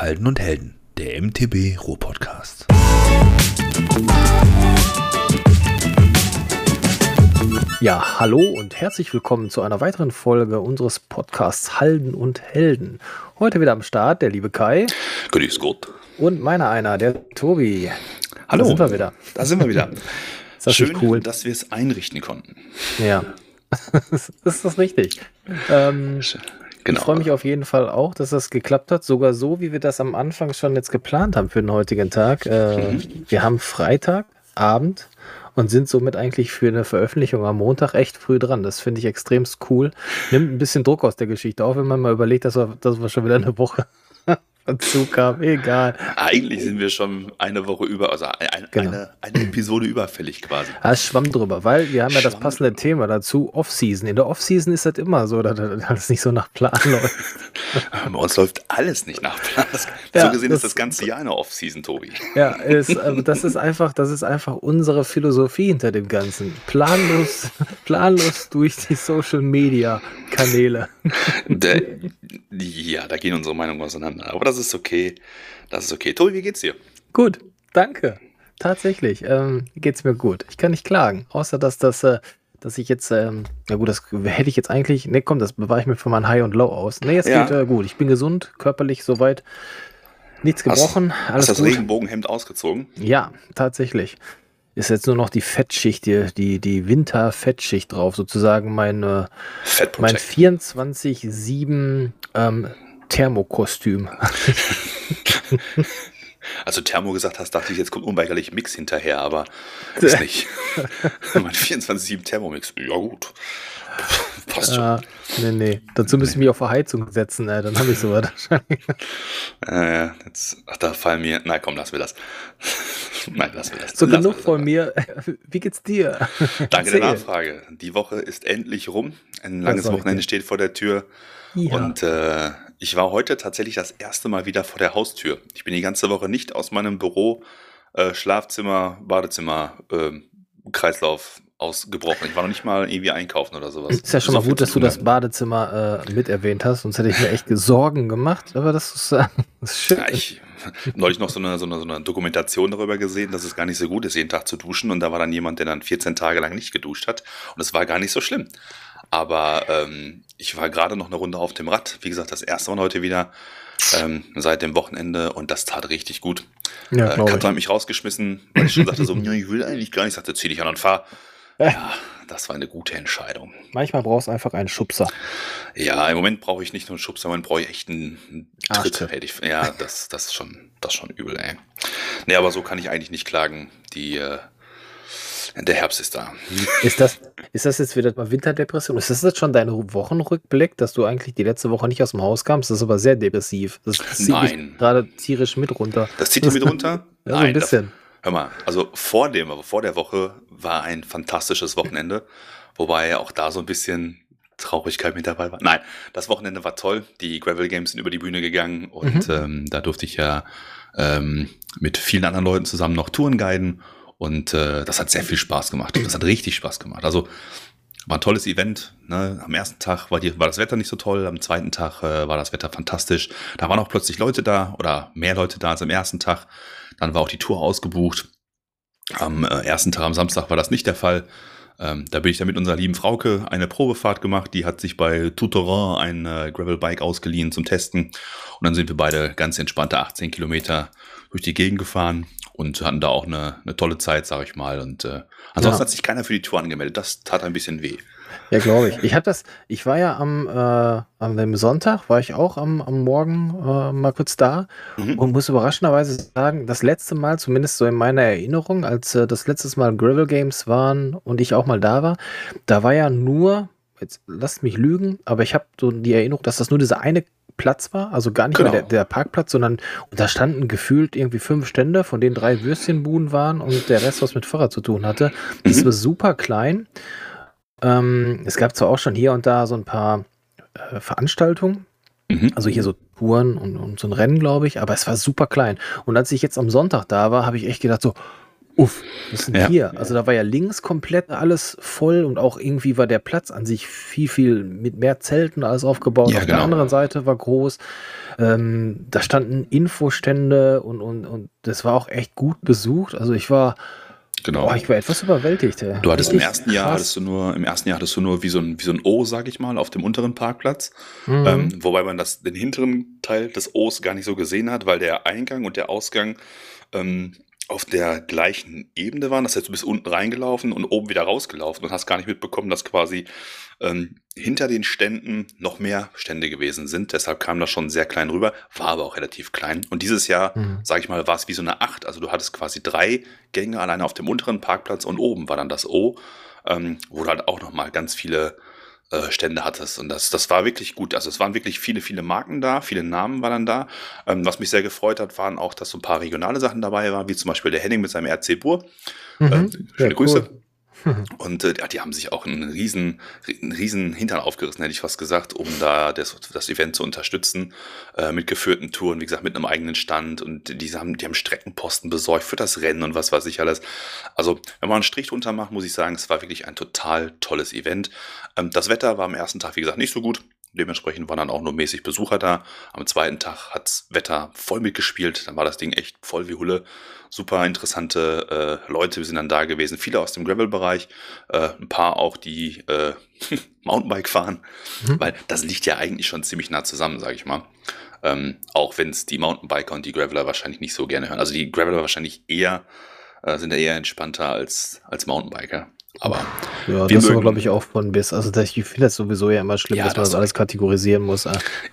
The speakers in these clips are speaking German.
Halden und Helden, der MTB Ruhr-Podcast. Ja, hallo und herzlich willkommen zu einer weiteren Folge unseres Podcasts Halden und Helden. Heute wieder am Start der liebe Kai. Grüß Gott. Und meiner einer, der Tobi. Hallo. Da sind wir wieder. Da sind wir wieder. Ist das Schön, cool? dass wir es einrichten konnten. Ja. ist das richtig? Ähm, Genau. Ich freue mich auf jeden Fall auch, dass das geklappt hat. Sogar so, wie wir das am Anfang schon jetzt geplant haben für den heutigen Tag. Äh, Wir haben Freitagabend und sind somit eigentlich für eine Veröffentlichung am Montag echt früh dran. Das finde ich extremst cool. Nimmt ein bisschen Druck aus der Geschichte, auch wenn man mal überlegt, dass wir, dass wir schon wieder eine Woche Haben. Egal. Eigentlich sind wir schon eine Woche über, also ein, Genau. eine, eine Episode überfällig quasi. Ah, es schwamm drüber, weil wir haben ja das Schwamm passende Thema dazu, Off-Season. In der Off-Season ist das immer so, dass das nicht so nach Plan läuft. Bei uns läuft alles nicht nach Plan. Das, Ja, so gesehen das- ist das ganze Jahr eine Off-Season, Tobi. Ja, ist, äh, das ist einfach, das ist einfach unsere Philosophie hinter dem Ganzen. Planlos, planlos durch die Social Media Kanäle. Der, ja, da gehen unsere Meinungen auseinander. Aber das ist okay. Das ist okay. Tobi, wie geht's dir? Gut, danke. Tatsächlich, ähm, geht's mir gut. Ich kann nicht klagen, außer dass das, äh, dass ich jetzt, ähm, na gut, das hätte ich jetzt eigentlich, ne, komm, das bewahre ich mir für mein High und Low aus. Ne, jetzt Ja. geht äh, gut. Ich bin gesund, körperlich soweit. Nichts Hast- gebrochen, alles Hast das gut. Regenbogenhemd ausgezogen? Ja, tatsächlich. Ist jetzt nur noch die Fettschicht, die, die, die Winter-Fettschicht drauf, sozusagen mein, Fat mein Protect. 24-7 ähm, Thermokostüm. Als du Thermo gesagt hast, dachte ich, jetzt kommt unweigerlich Mix hinterher, aber ist nicht. mein 24-7 Thermomix. Ja, gut. Passt schon. Äh, nee, nee. Dazu müsste ich mich auf Verheizung setzen, äh, dann habe ich sowas wahrscheinlich. Äh, jetzt, ach, da fallen mir. Na komm, lassen wir das. Nein, lassen wir das. So Lassen genug das von mir. Wie geht's dir? Danke der. Nachfrage. Die Woche ist endlich rum. Ein langes Wochenende steht vor der Tür. Ja. Und äh, ich war heute tatsächlich das erste Mal wieder vor der Haustür. Ich bin die ganze Woche nicht aus meinem Büro, äh, Schlafzimmer, Badezimmer, ähm, Kreislauf ausgebrochen. Ich war noch nicht mal irgendwie einkaufen oder sowas. ist ja schon So mal gut, dass du das. Badezimmer äh, mit erwähnt hast, sonst hätte ich mir echt Sorgen gemacht. Aber das ist, äh, das ist schön. Ja, ich neulich noch so eine, so, eine, so eine Dokumentation darüber gesehen, dass es gar nicht so gut ist, jeden Tag zu duschen. Und da war dann jemand, der dann 14 Tage lang nicht geduscht hat. Und es war gar nicht so schlimm. Aber ähm, ich war gerade noch eine Runde auf dem Rad. Wie gesagt, das erste Mal heute wieder ähm, seit dem Wochenende. Und das tat richtig gut. ja, äh, ich. hat mich rausgeschmissen, weil ich schon sagte so, "Ja, ich will eigentlich gar nicht. Ich sagte, zieh dich an und fahr. Ja, das war eine gute Entscheidung. Manchmal brauchst du einfach einen Schubser. Ja, im Moment brauche ich nicht nur einen Schub, sondern brauche ich echt einen Tritt. Ich, ja, das, das ist schon, das ist schon übel, ey. Nee, aber so kann ich eigentlich nicht klagen. Die, äh, der Herbst ist da. Ist das, ist das jetzt wieder mal Winterdepression? Ist das jetzt schon dein Wochenrückblick, dass du eigentlich die letzte Woche nicht aus dem Haus kamst? Das ist aber sehr depressiv. Das zieht Nein. gerade tierisch mit runter. Das zieht dich mit runter? Ja, so ein das- bisschen. Hör mal, also vor dem, aber vor der Woche war ein fantastisches Wochenende, wobei auch da so ein bisschen Traurigkeit mit dabei war. Nein, das Wochenende war toll. Die Gravel Games sind über die Bühne gegangen und Mhm. ähm, da durfte ich ja ähm, mit vielen anderen Leuten zusammen noch Touren guiden und äh, das hat sehr viel Spaß gemacht. Das hat richtig Spaß gemacht. Also war ein tolles Event. Ne? Am ersten Tag war, die, war das Wetter nicht so toll, am zweiten Tag äh, war das Wetter fantastisch. Da waren auch plötzlich Leute da oder mehr Leute da als am ersten Tag. Dann war auch die Tour ausgebucht. Am äh, ersten Tag, am Samstag, war das nicht der Fall. Ähm, da bin ich dann mit unserer lieben Frauke eine Probefahrt gemacht. Die hat sich bei Tutorin ein äh, Gravelbike ausgeliehen zum Testen. Und dann sind wir beide ganz entspannte 18 Kilometer durch die Gegend gefahren und hatten da auch eine, eine tolle Zeit, sag ich mal. Und äh, ansonsten Ja. hat sich keiner für die Tour angemeldet. Das tat ein bisschen weh. Ja, glaube ich. Ich habe das, ich war ja am, äh, am dem Sonntag, war ich auch am, am Morgen äh, mal kurz da Mhm. und muss überraschenderweise sagen, das letzte Mal, zumindest so in meiner Erinnerung, als äh, das letztes Mal Gravel Games waren und ich auch mal da war, da war ja nur, jetzt lasst mich lügen, aber ich habe so die Erinnerung, dass das nur dieser eine Platz war, also gar nicht Genau. mehr der, der Parkplatz, sondern da standen gefühlt irgendwie fünf Stände, von denen drei Würstchenbuden waren und der Rest was mit Fahrrad zu tun hatte. Das Mhm. war super klein. Ähm, es gab zwar auch schon hier und da so ein paar äh, Veranstaltungen, Mhm. also hier so Touren und, und so ein Rennen, glaube ich, aber es war super klein. Und als ich jetzt am Sonntag da war, habe ich echt gedacht so, uff, was ist denn ja. hier? Also da war ja links komplett alles voll und auch irgendwie war der Platz an sich viel, viel mit mehr Zelten alles aufgebaut. Ja, Auf genau. der anderen Seite war groß. Ähm, da standen Infostände und, und, und das war auch echt gut besucht. Also ich war, Genau. Oh, ich war etwas überwältigt. Ey. Du hattest Richtig im ersten Jahr hattest du nur, im ersten Jahr hattest du nur wie so ein, wie so ein O, sag ich mal, auf dem unteren Parkplatz. Mhm. Ähm, wobei man das, den hinteren Teil des O's gar nicht so gesehen hat, weil der Eingang und der Ausgang ähm, auf der gleichen Ebene waren. Das heißt, du bist unten reingelaufen und oben wieder rausgelaufen und hast gar nicht mitbekommen, dass quasi ähm, hinter den Ständen noch mehr Stände gewesen sind. Deshalb kam das schon sehr klein rüber, war aber auch relativ klein. Und dieses Jahr, mhm. sage ich mal, war es wie so eine Acht. Also du hattest quasi drei Gänge alleine auf dem unteren Parkplatz und oben war dann das O, ähm, wo du halt auch noch mal ganz viele äh, Stände hattest. Und das, das war wirklich gut. Also es waren wirklich viele, viele Marken da, viele Namen waren dann da. Ähm, was mich sehr gefreut hat, waren auch, dass so ein paar regionale Sachen dabei waren, wie zum Beispiel der Henning mit seinem RC Bur. Mhm, äh, schöne Grüße. Und äh, die haben sich auch einen riesen, einen riesen Hintern aufgerissen, hätte ich fast gesagt, um da das, das Event zu unterstützen, äh, mit geführten Touren, wie gesagt, mit einem eigenen Stand. Und die haben, die haben Streckenposten besorgt für das Rennen und was weiß ich alles. Also, wenn man einen Strich drunter macht, muss ich sagen, es war wirklich ein total tolles Event. Ähm, das Wetter war am ersten Tag, wie gesagt, nicht so gut. Dementsprechend waren dann auch nur mäßig Besucher da. Am zweiten Tag hat's Wetter voll mitgespielt. Dann war das Ding echt voll wie Hulle. Super interessante äh, Leute sind dann da gewesen. Viele aus dem Gravel-Bereich. Äh, ein paar auch, die äh, Mountainbike fahren. Mhm. Weil das liegt ja eigentlich schon ziemlich nah zusammen, sage ich mal. Ähm, auch wenn es die Mountainbiker und die Graveler wahrscheinlich nicht so gerne hören. Also die Graveler wahrscheinlich eher, äh, sind eher entspannter als, als Mountainbiker. Aber ja, das ist glaube ich, auch von bis. Also ich finde das sowieso ja immer schlimm, ja, dass man das alles kategorisieren muss.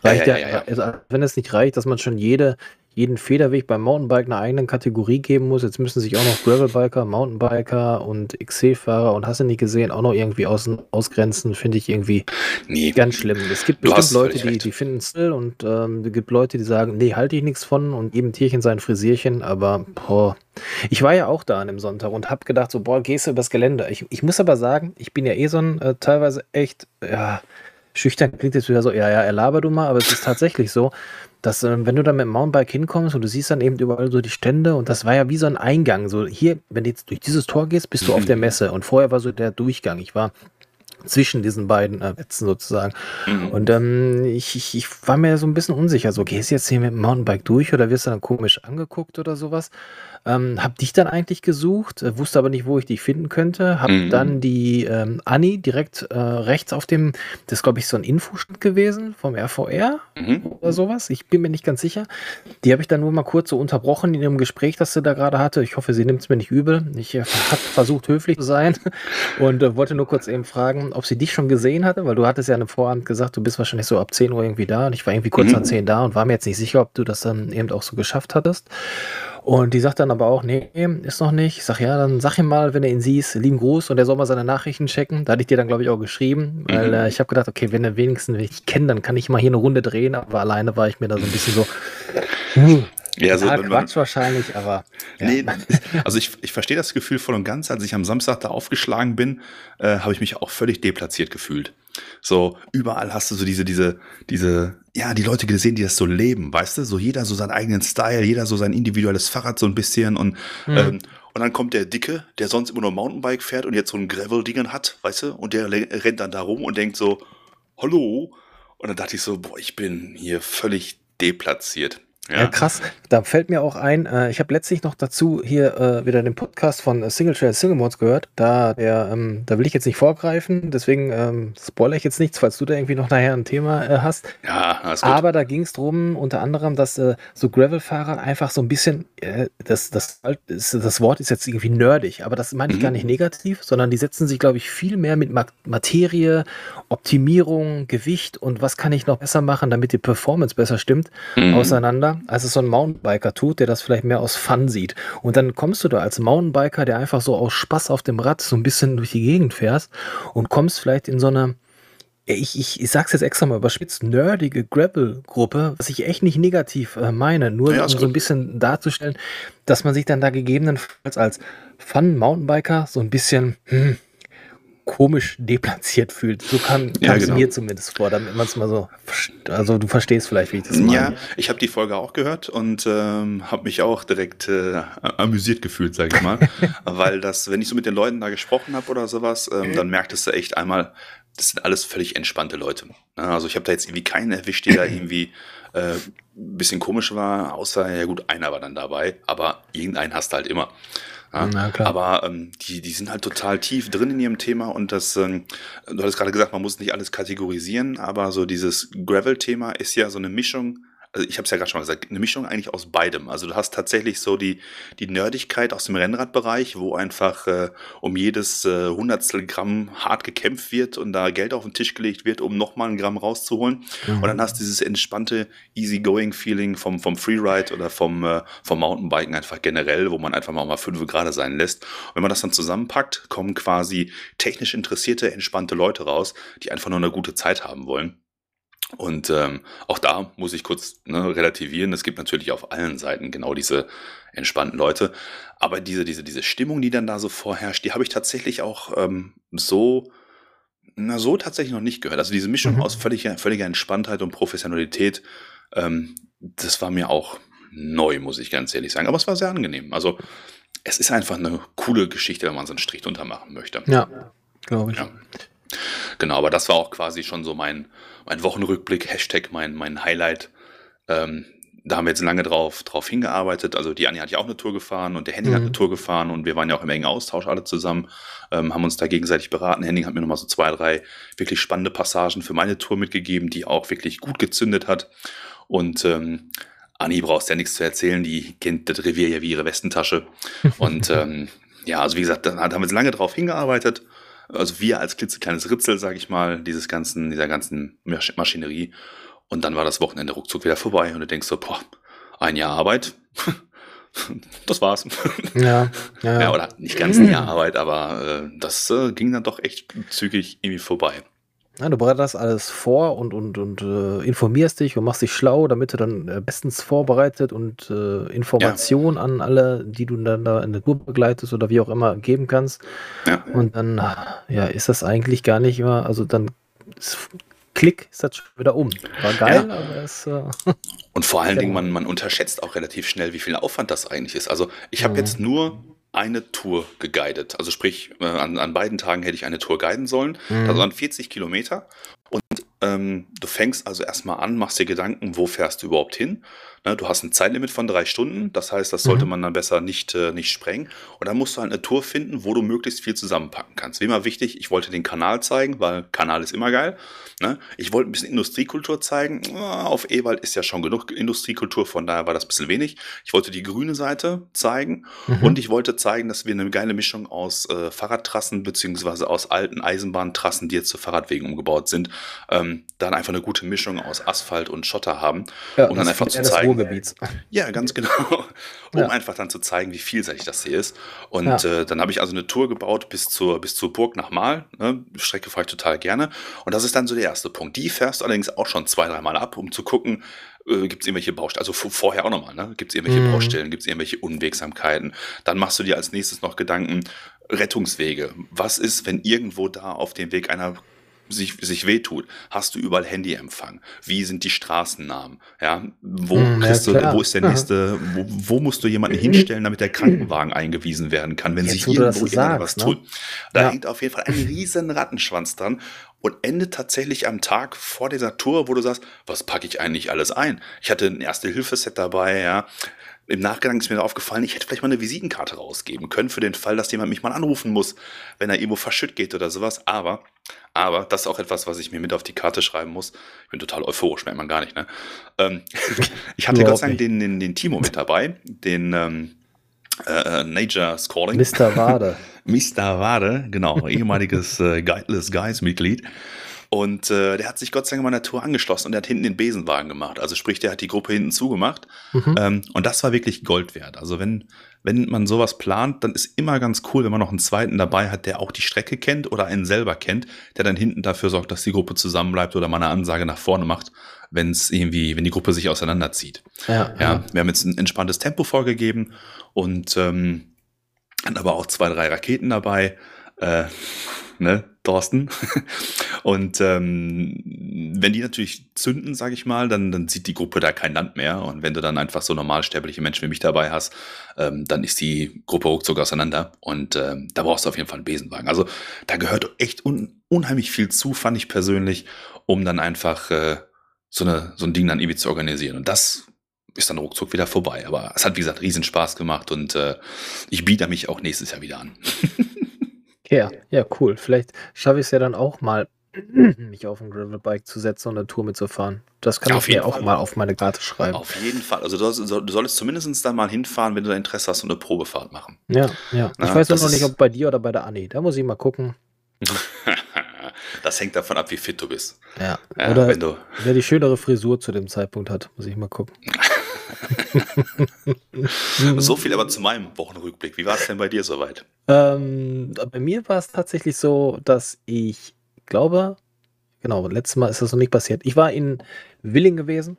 Reicht ja, ja, ja, also, wenn es nicht reicht, dass man schon jede, jeden Federweg beim Mountainbike einer eigenen Kategorie geben muss. Jetzt müssen sich auch noch Gravelbiker, Mountainbiker und XC-Fahrer und hast du nicht gesehen, auch noch irgendwie aus, ausgrenzen, finde ich irgendwie nee. ganz schlimm. Es gibt bestimmt Leute, die, die finden es still und ähm, es gibt Leute, die sagen, nee, halte ich nichts von und jedem Tierchen sein Frisierchen, aber boah. Ich war ja auch da an dem Sonntag und habe gedacht, so, boah, gehst du übers Gelände. Ich, ich muss aber sagen, ich bin ja eh so ein äh, teilweise echt, ja, schüchtern klingt jetzt wieder so, ja, ja, erlaber du mal, aber es ist tatsächlich so, dass ähm, wenn du dann mit dem Mountainbike hinkommst und du siehst dann eben überall so die Stände und das war ja wie so ein Eingang. So hier, wenn du jetzt durch dieses Tor gehst, bist du auf der Messe und vorher war so der Durchgang. Ich war zwischen diesen beiden äh, Netzen sozusagen. Mhm. Und ähm, ich, ich, ich war mir so ein bisschen unsicher. So, gehst du jetzt hier mit dem Mountainbike durch oder wirst du dann komisch angeguckt oder sowas? Ähm, hab dich dann eigentlich gesucht, äh, wusste aber nicht, wo ich dich finden könnte. Hab mhm. dann die ähm, Anni direkt äh, rechts auf dem, das ist glaube ich so ein Infostand gewesen vom RVR mhm. oder sowas. Ich bin mir nicht ganz sicher. Die habe ich dann nur mal kurz so unterbrochen in ihrem Gespräch, das sie da gerade hatte. Ich hoffe, sie nimmt es mir nicht übel. Ich äh, habe versucht, höflich zu sein und äh, wollte nur kurz eben fragen, ob sie dich schon gesehen hatte, weil du hattest ja eine Vorhand gesagt, du bist wahrscheinlich so ab 10 Uhr irgendwie da und ich war irgendwie kurz mhm. an 10 da und war mir jetzt nicht sicher, ob du das dann eben auch so geschafft hattest. Und die sagt dann aber auch, nee, ist noch nicht. Ich sag, ja, dann sag ihm mal, wenn er ihn siehst, lieben Gruß und er soll mal seine Nachrichten checken. Da hatte ich dir dann, glaube ich, auch geschrieben, weil mhm. äh, ich habe gedacht, okay, wenn er wenigstens mich kennt, dann kann ich mal hier eine Runde drehen, aber alleine war ich mir da so ein bisschen so, hm, ja, also, ja, Quatsch wahrscheinlich, aber. Ja. Nee, also ich, ich verstehe das Gefühl voll und ganz. Als ich am Samstag da aufgeschlagen bin, äh, habe ich mich auch völlig deplatziert gefühlt. So, überall hast du so diese, diese, diese, ja, die Leute gesehen, die das so leben, weißt du? So jeder so seinen eigenen Style, jeder so sein individuelles Fahrrad so ein bisschen und, mhm. ähm, und dann kommt der Dicke, der sonst immer nur Mountainbike fährt und jetzt so ein Gravel-Dingen hat, weißt du? Und der rennt dann da rum und denkt so, hallo? Und dann dachte ich so, boah, ich bin hier völlig deplatziert. Ja. ja. krass. Da fällt mir auch ein, äh, ich habe letztlich noch dazu hier äh, wieder den Podcast von äh, Single Trail Single Mods gehört. Da, der, ähm, da will ich jetzt nicht vorgreifen, deswegen ähm, spoilere ich jetzt nichts, falls du da irgendwie noch nachher ein Thema äh, hast. Ja, alles gut. Aber da ging es darum, unter anderem, dass äh, so Gravel-Fahrer einfach so ein bisschen, äh, das, das, das, das Wort ist jetzt irgendwie nerdig, aber das meine ich mhm. gar nicht negativ, sondern die setzen sich, glaube ich, viel mehr mit Materie, Optimierung, Gewicht und was kann ich noch besser machen, damit die Performance besser stimmt, mhm. auseinander als es so ein Mountainbiker tut, der das vielleicht mehr aus Fun sieht. Und dann kommst du da als Mountainbiker, der einfach so aus Spaß auf dem Rad so ein bisschen durch die Gegend fährst und kommst vielleicht in so eine ich, ich, ich sag's jetzt extra mal überspitzt, nerdige Gravel-Gruppe, was ich echt nicht negativ äh, meine, nur ja, um so ein bisschen darzustellen, dass man sich dann da gegebenenfalls als Fun-Mountainbiker so ein bisschen, hm, komisch deplatziert fühlt. So kam Ja, es genau. mir zumindest vor, damit man es mal so, also du verstehst vielleicht, wie ich das meine. Ja, ich habe die Folge auch gehört und ähm, habe mich auch direkt äh, amüsiert gefühlt, sage ich mal. Weil das, wenn ich so mit den Leuten da gesprochen habe oder sowas, ähm, dann merktest du echt einmal, das sind alles völlig entspannte Leute. Ja, also ich habe da jetzt irgendwie keinen erwischt, der da irgendwie äh, ein bisschen komisch war, außer, ja gut, einer war dann dabei, aber irgendeinen hast du halt immer. Ja, Na klar. aber ähm, die, die sind halt total tief drin in ihrem Thema und das, ähm, du hattest gerade gesagt, man muss nicht alles kategorisieren, aber so dieses Gravel-Thema ist ja so eine Mischung, also ich habe es ja gerade schon mal gesagt, eine Mischung eigentlich aus beidem. Also du hast tatsächlich so die, die Nerdigkeit aus dem Rennradbereich, wo einfach äh, um jedes äh, Hundertstel Gramm hart gekämpft wird und da Geld auf den Tisch gelegt wird, um nochmal ein Gramm rauszuholen. Mhm. Und dann hast du dieses entspannte, easy-going-Feeling vom, vom Freeride oder vom, äh, vom Mountainbiken einfach generell, wo man einfach mal, mal fünf Grad sein lässt. Und wenn man das dann zusammenpackt, kommen quasi technisch interessierte, entspannte Leute raus, die einfach nur eine gute Zeit haben wollen. Und ähm, auch da muss ich kurz ne, relativieren. Es gibt natürlich auf allen Seiten genau diese entspannten Leute. Aber diese, diese, diese Stimmung, die dann da so vorherrscht, die habe ich tatsächlich auch ähm, so, na, so tatsächlich noch nicht gehört. Also diese Mischung Mhm. aus völliger, völliger Entspanntheit und Professionalität, ähm, das war mir auch neu, muss ich ganz ehrlich sagen. Aber es war sehr angenehm. Also es ist einfach eine coole Geschichte, wenn man so einen Strich drunter machen möchte. Ja, glaube ich. Ja. Genau, aber das war auch quasi schon so mein, mein Wochenrückblick, Hashtag mein, mein Highlight. Ähm, da haben wir jetzt lange drauf, drauf hingearbeitet. Also die Anja hat ja auch eine Tour gefahren und der Henning hat Mhm. eine Tour gefahren und wir waren ja auch im engen Austausch alle zusammen, ähm, haben uns da gegenseitig beraten. Henning hat mir nochmal so zwei, drei wirklich spannende Passagen für meine Tour mitgegeben, die auch wirklich gut gezündet hat. Und ähm, Anni brauchst ja nichts zu erzählen, die kennt das Revier ja wie ihre Westentasche. Und ähm, ja, also wie gesagt, da haben wir jetzt lange drauf hingearbeitet. Also wir als klitzekleines Ritzel, sage ich mal, dieses ganzen, dieser ganzen Masch- Maschinerie. Und dann war das Wochenende ruckzuck wieder vorbei und du denkst so, boah, ein Jahr Arbeit. Das war's. Ja, ja, Ja, oder nicht ganz ein Jahr Arbeit, aber äh, das äh, ging dann doch echt zügig irgendwie vorbei. Ja, du bereitest alles vor und, und, und äh, informierst dich und machst dich schlau, damit du dann äh, bestens vorbereitet und äh, Informationen an alle, die du dann da in der Tour begleitest oder wie auch immer geben kannst. Ja. Und dann, ja, ist das eigentlich gar nicht immer, also dann ist, klick, ist das schon wieder um. War geil, aber es, äh, Und vor allen. Dingen, man, man unterschätzt auch relativ schnell, wie viel Aufwand das eigentlich ist. Also ich habe Mhm. jetzt nur eine Tour geguidet. Also sprich, äh, an, an beiden Tagen hätte ich eine Tour guiden sollen. Mhm. Das waren 40 Kilometer. Und ähm, du fängst also erstmal an, machst dir Gedanken, wo fährst du überhaupt hin. Ne, du hast ein Zeitlimit von drei Stunden, das heißt, das sollte Mhm. man dann besser nicht, äh, nicht sprengen. Und dann musst du halt eine Tour finden, wo du möglichst viel zusammenpacken kannst. Wie immer wichtig, ich wollte den Kanal zeigen, weil Kanal ist immer geil. Ne? Ich wollte ein bisschen Industriekultur zeigen. Ah, Auf Ewald ist ja schon genug Industriekultur, von daher war das ein bisschen wenig. Ich wollte die grüne Seite zeigen Mhm. und ich wollte zeigen, dass wir eine geile Mischung aus äh, Fahrradtrassen beziehungsweise aus alten Eisenbahntrassen, die jetzt zu Fahrradwegen umgebaut sind, ähm, dann einfach eine gute Mischung aus Asphalt und Schotter haben, ja, um dann einfach zu zeigen. Ruhrgebiets. Ja, ganz genau. Um Ja. einfach dann zu zeigen, wie vielseitig das hier ist. Und Ja. äh, dann habe ich also eine Tour gebaut bis zur, bis zur Burg nach Mal. Ne? Strecke fahre ich total gerne. Und das ist dann so der erste Punkt. Die fährst du allerdings auch schon zwei, dreimal ab, um zu gucken, äh, gibt es irgendwelche Baustellen. Also vorher auch nochmal, ne? Gibt es irgendwelche Mhm. Baustellen, gibt es irgendwelche Unwegsamkeiten. Dann machst du dir als nächstes noch Gedanken, Rettungswege. Was ist, wenn irgendwo da auf dem Weg einer sich, sich wehtut, hast du überall Handyempfang? Wie sind die Straßennamen? Ja, wo, Hm, ja, du, wo ist der nächste, wo, wo musst du jemanden hinstellen, damit der Krankenwagen eingewiesen werden kann, wenn Jetzt, sich irgendwo irgendwas sagst, ne? tut? Da Ja. hängt auf jeden Fall ein riesen Rattenschwanz dran und endet tatsächlich am Tag vor dieser Tour, wo du sagst, was packe ich eigentlich alles ein? Ich hatte ein Erste-Hilfe-Set dabei, ja. Im Nachgang ist mir aufgefallen, ich hätte vielleicht mal eine Visitenkarte rausgeben können für den Fall, dass jemand mich mal anrufen muss, wenn er irgendwo verschütt geht oder sowas. Aber, aber, das ist auch etwas, was ich mir mit auf die Karte schreiben muss. Ich bin total euphorisch, merkt man gar nicht, ne? Ähm, ich hatte Gott sei Dank den, den, den Timo mit dabei, den ähm, äh, Nature Scoring. Mr. Wade. Mr. Wade, genau, ehemaliges äh, Guideless Guys-Mitglied. Und äh, der hat sich Gott sei Dank meiner Tour angeschlossen und der hat hinten den Besenwagen gemacht. Also sprich, der hat die Gruppe hinten zugemacht. Mhm. Ähm, und das war wirklich Gold wert. Also wenn, wenn man sowas plant, dann ist immer ganz cool, wenn man noch einen zweiten dabei hat, der auch die Strecke kennt oder einen selber kennt, der dann hinten dafür sorgt, dass die Gruppe zusammenbleibt oder mal eine Ansage nach vorne macht, wenn es irgendwie, wenn die Gruppe sich auseinanderzieht. Ja, Ja, wir haben jetzt ein entspanntes Tempo vorgegeben und ähm, hatten aber auch zwei, drei Raketen dabei. Äh, ne, Thorsten. Und ähm, wenn die natürlich zünden, sage ich mal, dann, dann sieht die Gruppe da kein Land mehr. Und wenn du dann einfach so normalsterbliche Menschen wie mich dabei hast, ähm, dann ist die Gruppe ruckzuck auseinander. Und ähm, da brauchst du auf jeden Fall einen Besenwagen. Also da gehört echt un unheimlich viel zu, fand ich persönlich, um dann einfach äh, so, eine, so ein Ding dann irgendwie zu organisieren. Und das ist dann ruckzuck wieder vorbei. Aber es hat, wie gesagt, riesen Spaß gemacht und äh, ich biete mich auch nächstes Jahr wieder an. ja, ja, cool. Vielleicht schaffe ich es ja dann auch mal, mich auf ein Gravelbike zu setzen und eine Tour mitzufahren. Das kann auf ich mir auch mal auf meine Karte schreiben. Auf jeden Fall. Also du, du solltest zumindest dann mal hinfahren, wenn du da Interesse hast und eine Probefahrt machen. Ja, ja. Ich weiß noch nicht, ob bei dir oder bei der Anni. Da muss ich mal gucken. das hängt davon ab, wie fit du bist. Ja. ja oder wenn du wer die schönere Frisur zu dem Zeitpunkt hat, muss ich mal gucken. so viel aber zu meinem Wochenrückblick. Wie war es denn bei dir soweit? Ähm, bei mir war es tatsächlich so, dass ich glaube, genau, letztes Mal ist das noch nicht passiert. Ich war in Willingen gewesen,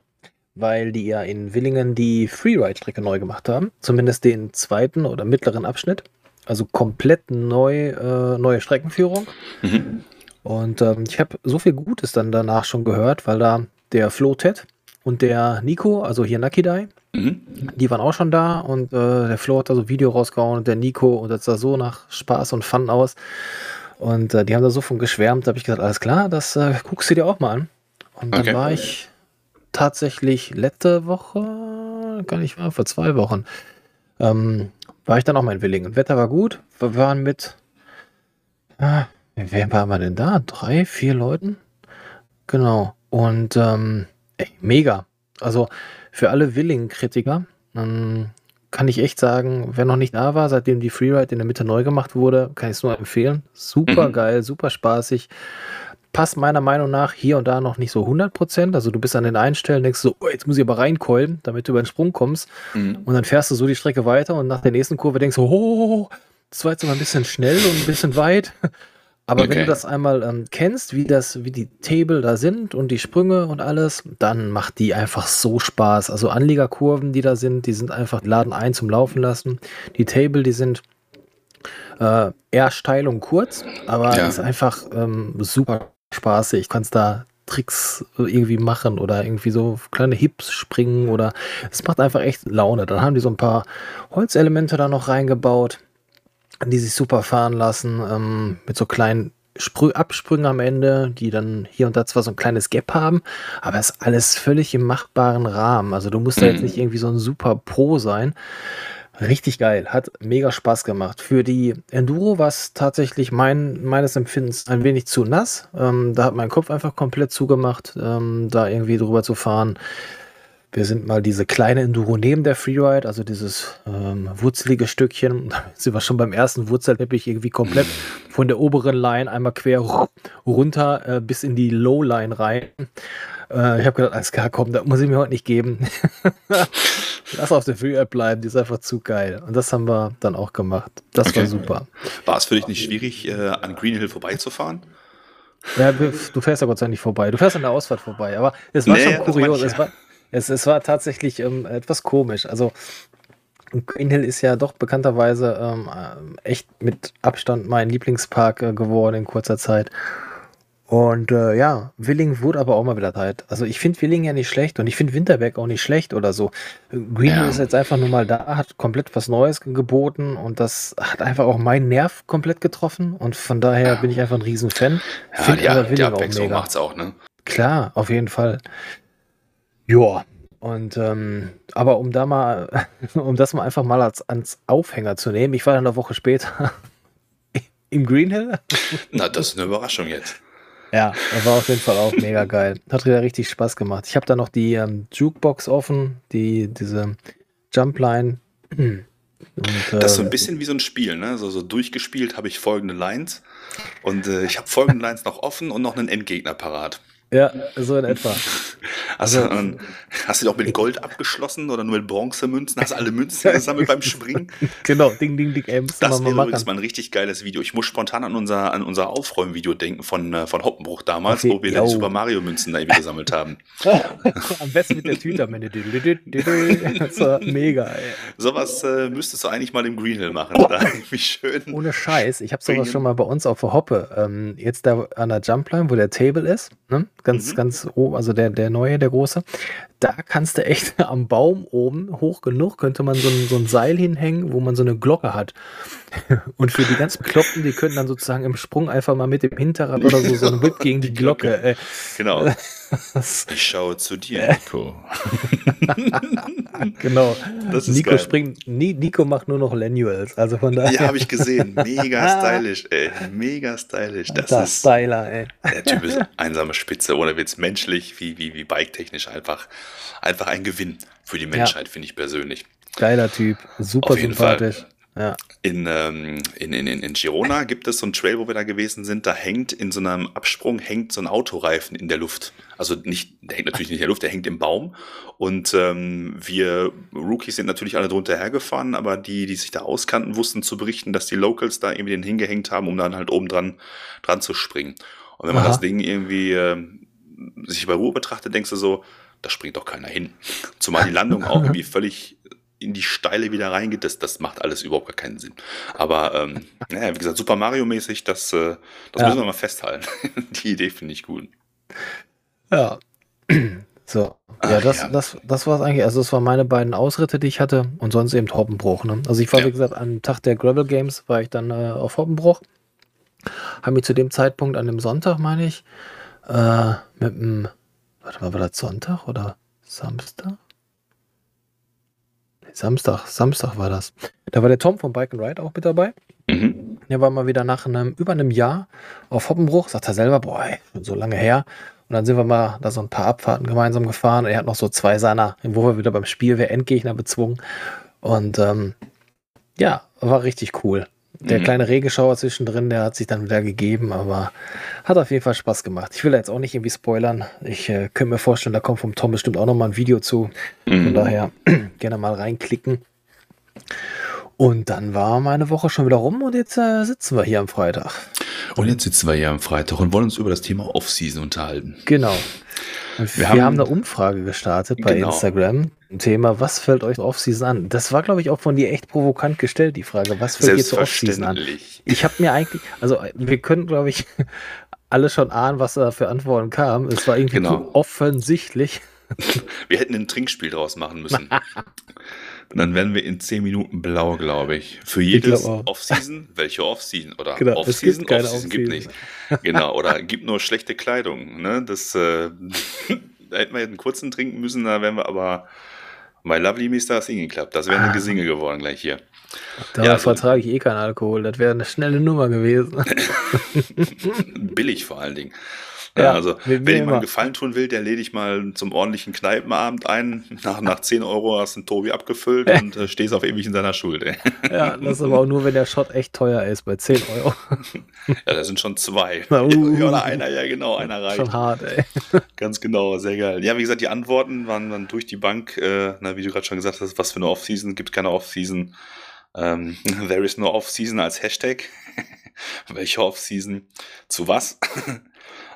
weil die ja in Willingen die Freeride-Strecke neu gemacht haben. Zumindest den zweiten oder mittleren Abschnitt. Also komplett neu, äh, neue Streckenführung. Mhm. Und ähm, ich habe so viel Gutes dann danach schon gehört, weil da der Flo Ted und der Nico, also hier Nakidai, mhm. die waren auch schon da und äh, der Flo hat da so ein Video rausgehauen und der Nico und das sah so nach Spaß und Fun aus. Und äh, die haben da so von geschwärmt, da habe ich gesagt, alles klar, das äh, guckst du dir auch mal an. Und dann okay. war ich tatsächlich letzte Woche, gar nicht wahr, vor zwei Wochen, ähm, war ich dann auch mal in Willingen. Wetter war gut, wir waren mit, äh, wer waren wir denn da? Drei, vier Leuten? Genau. Und ähm, ey, mega. Also für alle Willingen-Kritiker ähm, kann ich echt sagen, wer noch nicht da war, seitdem die Freeride in der Mitte neu gemacht wurde, kann ich es nur empfehlen. Super mhm. geil, super spaßig. Passt meiner Meinung nach hier und da noch nicht so 100%. Also du bist an den Einstellen, denkst so, oh, jetzt muss ich aber reinkeulen, damit du über den Sprung kommst. Mhm. Und dann fährst du so die Strecke weiter und nach der nächsten Kurve denkst du, oh, das war jetzt aber ein bisschen schnell und ein bisschen weit. Aber okay. wenn du das einmal ähm, kennst, wie das, wie die Table da sind und die Sprünge und alles, dann macht die einfach so Spaß. Also Anliegerkurven, die da sind, die sind einfach, laden ein zum Laufen lassen. Die Table, die sind äh, eher steil und kurz, aber ja. ist einfach ähm, super spaßig. Ich kann da Tricks irgendwie machen oder irgendwie so kleine Hips springen oder es macht einfach echt Laune. Dann haben die so ein paar Holzelemente da noch reingebaut die sich super fahren lassen, ähm, mit so kleinen Sprü Absprüngen am Ende, die dann hier und da zwar so ein kleines Gap haben, aber es ist alles völlig im machbaren Rahmen. Also du musst da jetzt mhm. nicht irgendwie so ein super Pro sein. Richtig geil, hat mega Spaß gemacht. Für die Enduro war es tatsächlich mein, meines Empfindens ein wenig zu nass. Ähm, da hat mein Kopf einfach komplett zugemacht, ähm, da irgendwie drüber zu fahren. Wir sind mal diese kleine Enduro neben der Freeride, also dieses ähm, wurzelige Stückchen. Da sind wir schon beim ersten Wurzelteppich irgendwie komplett von der oberen Line einmal quer runter äh, bis in die Low Line rein. Äh, ich habe gedacht, alles klar, komm, das muss ich mir heute nicht geben. Lass auf der Freeride bleiben, die ist einfach zu geil. Und das haben wir dann auch gemacht. Das okay. war super. War es für dich nicht schwierig, äh, an Green Hill vorbeizufahren? Ja, du fährst ja Gott sei Dank nicht vorbei. Du fährst an der Ausfahrt vorbei. Aber es war nee, schon kurios. Es war, es, es war tatsächlich ähm, etwas komisch. Also Green Hill ist ja doch bekannterweise ähm, äh, echt mit Abstand mein Lieblingspark äh, geworden in kurzer Zeit. Und äh, ja, Willing wurde aber auch mal wieder Zeit. Also ich finde Willing ja nicht schlecht und ich finde Winterberg auch nicht schlecht oder so. Green Hill ist jetzt einfach nur mal da, hat komplett was Neues geboten und das hat einfach auch meinen Nerv komplett getroffen und von daher ja. bin ich einfach ein Riesenfan. Ja, find ja, die Abwechslung macht's auch, ne? Klar, auf jeden Fall. Ja, und ähm, aber um da mal, um das mal einfach mal als, als Aufhänger zu nehmen, ich war dann eine Woche später im Green Hill. Na, das ist eine Überraschung jetzt. Ja, das war auf jeden Fall auch mega geil. Hat wieder richtig Spaß gemacht. Ich habe da noch die ähm, Jukebox offen, die, diese Jumpline. Und, äh, das ist so ein bisschen wie so ein Spiel, ne? So, so durchgespielt habe ich folgende Lines und äh, ich habe folgende Lines noch offen und noch einen Endgegner parat. Ja, so in etwa. Hast, du, hast du auch mit Gold abgeschlossen oder nur mit Bronzemünzen? Hast du alle Münzen gesammelt beim Springen? Genau, ding, ding, ding, ey, Das wäre übrigens mal ein richtig geiles Video. Ich muss spontan an unser, an unser Aufräumvideo denken von, äh, von Hoppenbruch damals, Okay, wo wir jo. die Super Mario Münzen da irgendwie gesammelt haben. Am besten mit der Tüte am Ende. Das war mega, ey. Sowas äh, müsstest du eigentlich mal im Green Hill machen. Da irgendwie schön. Ohne Scheiß. Ich habe sowas schon mal bei uns auf der Hoppe. Ähm, jetzt da an der Jumpline, wo der Table ist, ne? ganz, Mhm. ganz oben, also der, der neue, der große. Da kannst du echt am Baum oben, hoch genug, könnte man so ein, so ein Seil hinhängen, wo man so eine Glocke hat. Und für die ganz Bekloppten, die können dann sozusagen im Sprung einfach mal mit dem Hinterrad oder so, so einen Whip gegen die Glocke. Ey. Genau. Ich schaue zu dir, Nico. genau. Nico geil. springt, Ni- Nico macht nur noch Lanuals. Also von daher. Ja, habe ich gesehen. Mega stylisch, ey. Mega stylisch. Das das ist, Styler, ey. der Typ ist einsame Spitze. Ohne Witz. Menschlich wie, wie, wie bike-technisch einfach, einfach ein Gewinn für die Menschheit, finde ich persönlich. Geiler Typ. Super sympathisch. Ja. In, ähm, in, in, in in Girona gibt es so einen Trail, wo wir da gewesen sind. Da hängt in so einem Absprung hängt so ein Autoreifen in der Luft. Also nicht, der hängt natürlich nicht in der Luft, der hängt im Baum. Und ähm, wir Rookies sind natürlich alle drunter hergefahren, aber die, die sich da auskannten, wussten zu berichten, dass die Locals da irgendwie den hingehängt haben, um dann halt oben dran, dran zu springen. Und wenn man Aha. das Ding irgendwie ähm, sich bei Ruhe betrachtet, denkst du so, da springt doch keiner hin. Zumal die Landung auch irgendwie völlig in die Steile wieder reingeht, das, das macht alles überhaupt gar keinen Sinn. Aber ähm, naja, wie gesagt, Super Mario-mäßig, das, äh, das Ja. müssen wir mal festhalten. die Idee finde ich gut. Ja. So. Ja, Ach, das, ja. das, das war es eigentlich. Also, das waren meine beiden Ausritte, die ich hatte. Und sonst eben Hoppenbruch. Ne? Also, ich war, Ja. wie gesagt, am Tag der Gravel Games war ich dann äh, auf Hoppenbruch. Habe mich zu dem Zeitpunkt an dem Sonntag, meine ich, äh, mit dem. Warte mal, war das Sonntag oder Samstag? Nee, Samstag, Samstag war das. Da war der Tom von Bike and Ride auch mit dabei. Mhm. Der war mal wieder nach einem, über einem Jahr auf Hoppenbruch, sagt er selber, boah, ey, schon so lange her. Und dann sind wir mal da so ein paar Abfahrten gemeinsam gefahren. Und er hat noch so zwei seiner, wo wir wieder beim Spiel wer Endgegner bezwungen. Und ähm, ja, war richtig cool. Der Mhm. kleine Regenschauer zwischendrin, der hat sich dann wieder gegeben, aber hat auf jeden Fall Spaß gemacht. Ich will da jetzt auch nicht irgendwie spoilern. Ich äh, könnte mir vorstellen, da kommt vom Tom bestimmt auch noch mal ein Video zu. Von Mhm. daher gerne mal reinklicken. Und dann war meine Woche schon wieder rum und jetzt äh, sitzen wir hier am Freitag. Und jetzt sitzen wir hier am Freitag und wollen uns über das Thema Off-Season unterhalten. Genau. Wir, Wir haben, haben- eine Umfrage gestartet bei Genau. Instagram. Thema, was fällt euch Off-Season an? Das war, glaube ich, auch von dir echt provokant gestellt, die Frage. Was fällt dir zur Off-Season an? Ich habe mir eigentlich, also wir können, glaube ich, alle schon ahnen, was da für Antworten kamen. Es war irgendwie Genau. offensichtlich. Wir hätten ein Trinkspiel draus machen müssen. Und dann wären wir in 10 Minuten blau, glaube ich. Für jedes. Off-Season, welche Off-Season? Oder Genau, Off-Season, gibt keine Off-Season gibt nicht. Genau, oder gibt nur schlechte Kleidung. Ne? Das, äh, da hätten wir einen kurzen trinken müssen, da wären wir aber bei Lovely Mister nie geklappt. Das wäre Ah. eine Gesinge geworden gleich hier. Da Ja, also- vertrage ich eh keinen Alkohol. Das wäre eine schnelle Nummer gewesen. Billig vor allen Dingen. Ja, also, wenn ich mal einen Gefallen tun will, der lade ich mal zum ordentlichen Kneipenabend ein. Nach, nach 10 Euro hast du einen Tobi abgefüllt und äh, stehst auf ewig in seiner Schuld. Ey. ja, das ist aber auch nur, wenn der Shot echt teuer ist, bei 10 Euro. Ja, das sind schon zwei. Na, uh. ja, oder einer, ja genau, einer reicht. Schon hart, ey. Ganz genau, sehr geil. Ja, wie gesagt, die Antworten waren dann durch die Bank, äh, na, wie du gerade schon gesagt hast, was für eine Off-Season, gibt keine Off-Season. Ähm, there is no Off-Season als Hashtag. Welche Off-Season? Zu was?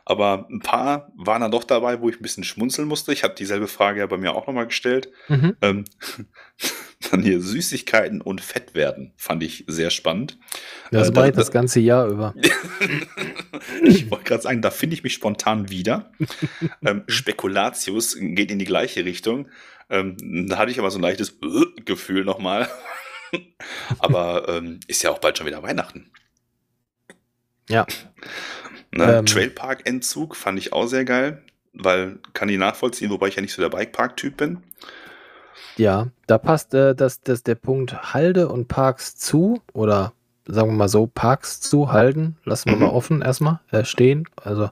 Aber ein paar waren dann doch dabei, wo ich ein bisschen schmunzeln musste. Ich habe dieselbe Frage ja bei mir auch nochmal gestellt. Mhm. Ähm, dann hier Süßigkeiten und Fett werden, fand ich sehr spannend. Das Äh, ich da- das ganze Jahr über. Ich wollte gerade sagen, da finde ich mich spontan wieder. ähm, Spekulatius geht in die gleiche Richtung. Ähm, da hatte ich aber so ein leichtes äh, Gefühl nochmal. aber ähm, ist ja auch bald schon wieder Weihnachten. Ja. Ne? Ähm. Trailpark-Entzug fand ich auch sehr geil, weil kann ich nachvollziehen, wobei ich ja nicht so der Bikepark-Typ bin. Ja, da passt äh, das, das, der Punkt Halde und Parks zu oder sagen wir mal so, Parks zu halten, lassen wir Mhm. mal offen erstmal äh, stehen. Also,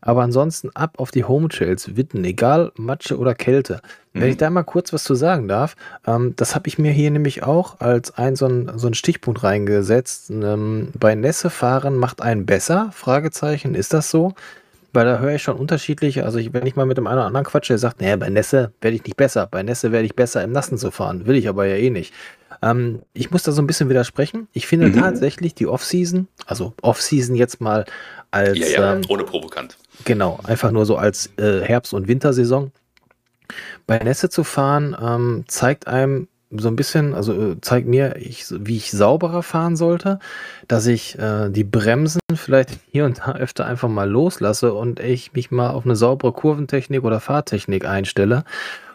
aber ansonsten ab auf die Home Trails, Witten, egal Matsche oder Kälte. Wenn Mhm. ich da mal kurz was zu sagen darf, ähm, das habe ich mir hier nämlich auch als ein so ein, so ein Stichpunkt reingesetzt. Ähm, bei Nässe fahren macht einen besser? Fragezeichen, ist das so? Weil da höre ich schon unterschiedlich, also ich, wenn ich mal mit dem einen oder anderen quatsche, der sagt, naja, bei Nässe werde ich nicht besser, bei Nässe werde ich besser im Nassen zu fahren, will ich aber ja eh nicht. Ähm, ich muss da so ein bisschen widersprechen. Ich finde mhm. tatsächlich die Off-Season, also Off-Season jetzt mal als... Ja, ja, ähm, ohne provokant. Genau, einfach nur so als äh, Herbst- und Wintersaison. Bei Nässe zu fahren ähm, zeigt einem so ein bisschen, also äh, zeigt mir, ich, wie ich sauberer fahren sollte, dass ich äh, die Bremsen vielleicht hier und da öfter einfach mal loslasse und ich mich mal auf eine saubere Kurventechnik oder Fahrtechnik einstelle.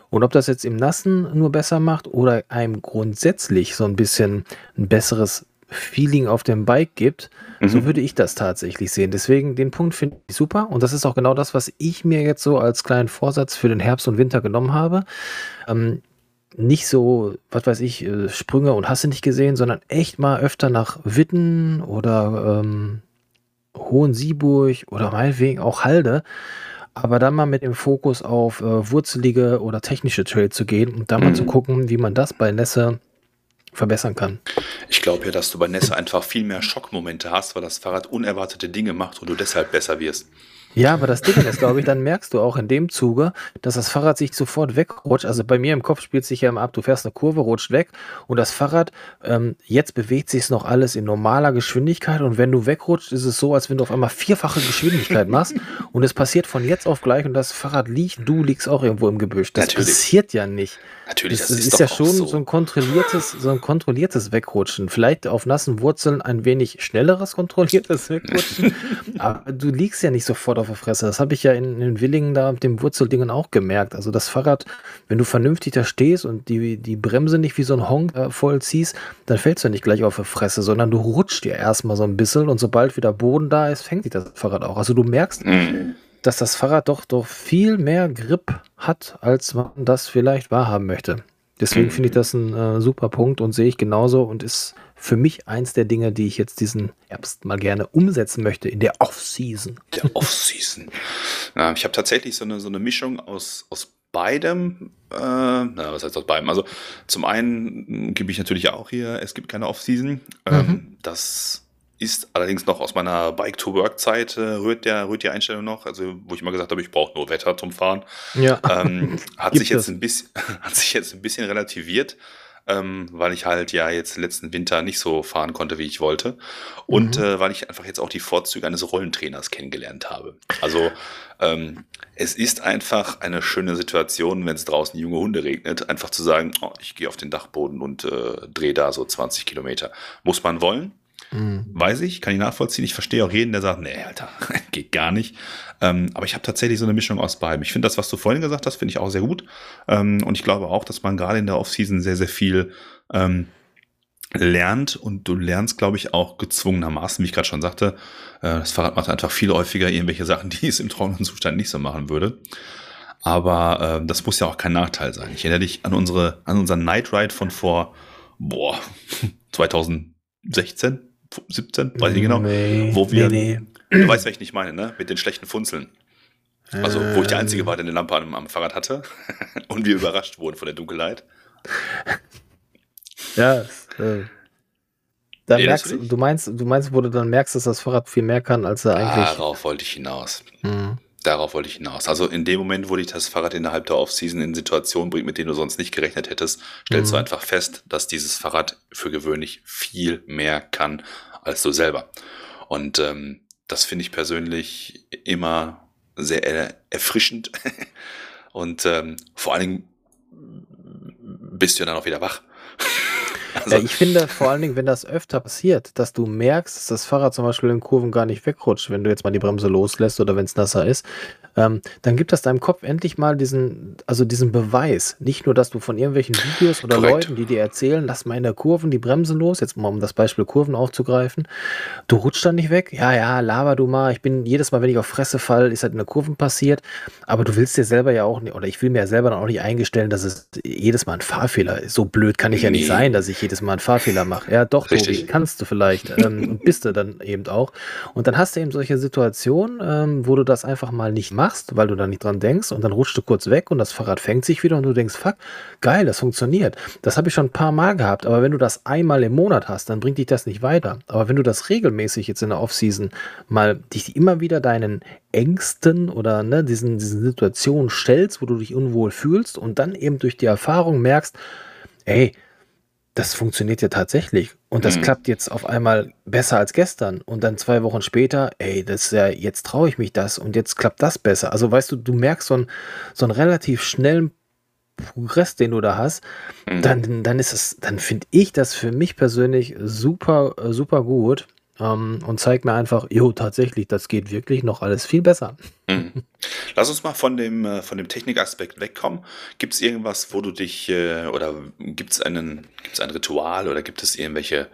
Und ob das jetzt im Nassen nur besser macht oder einem grundsätzlich so ein bisschen ein besseres Feeling auf dem Bike gibt, mhm. so würde ich das tatsächlich sehen. Deswegen den Punkt finde ich super und das ist auch genau das, was ich mir jetzt so als kleinen Vorsatz für den Herbst und Winter genommen habe. Ähm, nicht so, was weiß ich, äh, Sprünge und Hasse nicht gesehen, sondern echt mal öfter nach Witten oder ähm, Hohensieburg oder meinetwegen auch Halde, aber dann mal mit dem Fokus auf äh, wurzelige oder technische Trails zu gehen und da mal zu mhm. gucken, wie man das bei Nässe verbessern kann. Ich glaube ja, dass du bei Nässe einfach viel mehr Schockmomente hast, weil das Fahrrad unerwartete Dinge macht und du deshalb besser wirst. Ja, aber das Ding ist, glaube ich, dann merkst du auch in dem Zuge, dass das Fahrrad sich sofort wegrutscht. Also bei mir im Kopf spielt sich ja immer ab, du fährst eine Kurve, rutscht weg und das Fahrrad, ähm, jetzt bewegt sich noch alles in normaler Geschwindigkeit und wenn du wegrutscht, ist es so, als wenn du auf einmal vierfache Geschwindigkeit machst und es passiert von jetzt auf gleich und das Fahrrad liegt, du liegst auch irgendwo im Gebüsch. Das Natürlich. passiert ja nicht. Natürlich, das, das ist, ist ja schon so. so. ein kontrolliertes, so ein kontrolliertes Wegrutschen. Vielleicht auf nassen Wurzeln ein wenig schnelleres kontrolliertes Wegrutschen, aber du liegst ja nicht sofort auf der Fresse. Das habe ich ja in, in Willingen da mit dem Wurzeldingen auch gemerkt. Also das Fahrrad, wenn du vernünftig da stehst und die, die Bremse nicht wie so ein Honk äh, voll ziehst, dann fällst du nicht gleich auf die Fresse, sondern du rutscht dir erstmal so ein bisschen und sobald wieder Boden da ist, fängt sich das Fahrrad auch. Also du merkst, mhm dass das Fahrrad doch, doch viel mehr Grip hat, als man das vielleicht wahrhaben möchte. Deswegen finde ich das ein äh, super Punkt und sehe ich genauso und ist für mich eins der Dinge, die ich jetzt diesen Herbst mal gerne umsetzen möchte in der Off-Season. Der Off-Season. ja, ich habe tatsächlich so eine, so eine Mischung aus, aus beidem. Äh, na, was heißt aus beidem? Also zum einen gebe ich natürlich auch hier, es gibt keine Off-Season. Ähm, mhm. Das ist allerdings noch aus meiner Bike-to-Work-Zeit, äh, rührt, der, rührt die Einstellung noch, also wo ich mal gesagt habe, ich brauche nur Wetter zum Fahren. Ja. Ähm, hat, sich jetzt ein bisschen, hat sich jetzt ein bisschen relativiert, ähm, weil ich halt ja jetzt letzten Winter nicht so fahren konnte, wie ich wollte. Und mhm. äh, weil ich einfach jetzt auch die Vorzüge eines Rollentrainers kennengelernt habe. Also ähm, es ist einfach eine schöne Situation, wenn es draußen junge Hunde regnet, einfach zu sagen, oh, ich gehe auf den Dachboden und äh, drehe da so 20 Kilometer. Muss man wollen, Mhm. Weiß ich, kann ich nachvollziehen. Ich verstehe auch jeden, der sagt, nee, Alter, geht gar nicht. Ähm, aber ich habe tatsächlich so eine Mischung aus beidem. Ich finde das, was du vorhin gesagt hast, finde ich auch sehr gut. Ähm, und ich glaube auch, dass man gerade in der Offseason sehr, sehr viel ähm, lernt und du lernst, glaube ich, auch gezwungenermaßen, wie ich gerade schon sagte. Äh, das Fahrrad macht einfach viel häufiger irgendwelche Sachen, die es im trockenen Zustand nicht so machen würde. Aber äh, das muss ja auch kein Nachteil sein. Ich erinnere dich an unsere, an unseren Night Ride von vor, boah, 2016, 17, weiß ich genau, nee, wo wir, nee, nee. du weißt, was ich nicht meine, ne? Mit den schlechten Funzeln. Also, wo ich der Einzige war, der eine Lampe am, am Fahrrad hatte und wir überrascht wurden von der Dunkelheit. Ja, äh, da merkst, du, du meinst, du meinst, wo du dann merkst, dass das Fahrrad viel mehr kann, als er eigentlich. Darauf wollte ich hinaus. Mhm. Darauf wollte ich hinaus. Also in dem Moment, wo dich das Fahrrad innerhalb der Offseason in Situationen bringt, mit denen du sonst nicht gerechnet hättest, stellst mhm. du einfach fest, dass dieses Fahrrad für gewöhnlich viel mehr kann als du selber. Und ähm, das finde ich persönlich immer sehr er erfrischend. Und ähm, vor allen Dingen bist du dann auch wieder wach. also, ja, ich finde vor allen Dingen, wenn das öfter passiert, dass du merkst, dass das Fahrrad zum Beispiel in Kurven gar nicht wegrutscht, wenn du jetzt mal die Bremse loslässt oder wenn es nasser ist, ähm, dann gibt das deinem Kopf endlich mal diesen, also diesen Beweis. Nicht nur, dass du von irgendwelchen Videos oder Korrekt. Leuten, die dir erzählen, lass mal in der Kurven die Bremse los, jetzt mal um das Beispiel Kurven aufzugreifen, du rutschst dann nicht weg. Ja, ja, laber du mal. Ich bin jedes Mal, wenn ich auf Fresse fall, ist halt in der Kurven passiert. Aber du willst dir selber ja auch nicht, oder ich will mir ja selber dann auch nicht eingestellen, dass es jedes Mal ein Fahrfehler ist. So blöd kann ich ja nicht sein, dass ich jedes Mal einen Fahrfehler mache. Ja, doch, Richtig. Tobi, kannst du vielleicht. Ähm, und bist du dann eben auch. Und dann hast du eben solche Situationen, ähm, wo du das einfach mal nicht machst, weil du da nicht dran denkst und dann rutscht du kurz weg und das Fahrrad fängt sich wieder und du denkst, fuck, geil, das funktioniert. Das habe ich schon ein paar Mal gehabt, aber wenn du das einmal im Monat hast, dann bringt dich das nicht weiter. Aber wenn du das regelmäßig jetzt in der Offseason mal dich immer wieder deinen Ängsten oder ne, diesen, diesen Situationen stellst, wo du dich unwohl fühlst und dann eben durch die Erfahrung merkst, ey, das funktioniert ja tatsächlich und das Mhm. klappt jetzt auf einmal besser als gestern und dann zwei Wochen später, ey, das ist ja, jetzt traue ich mich das und jetzt klappt das besser. Also weißt du, du merkst so einen, so einen relativ schnellen Progress, den du da hast, Mhm. dann, dann ist es, dann finde ich das für mich persönlich super, super gut ähm, und zeigt mir einfach, jo, tatsächlich, das geht wirklich noch alles viel besser. Mhm. Lass uns mal von dem, äh, von dem Technikaspekt wegkommen. Gibt es irgendwas, wo du dich, äh, oder gibt es ein Ritual oder gibt es irgendwelche,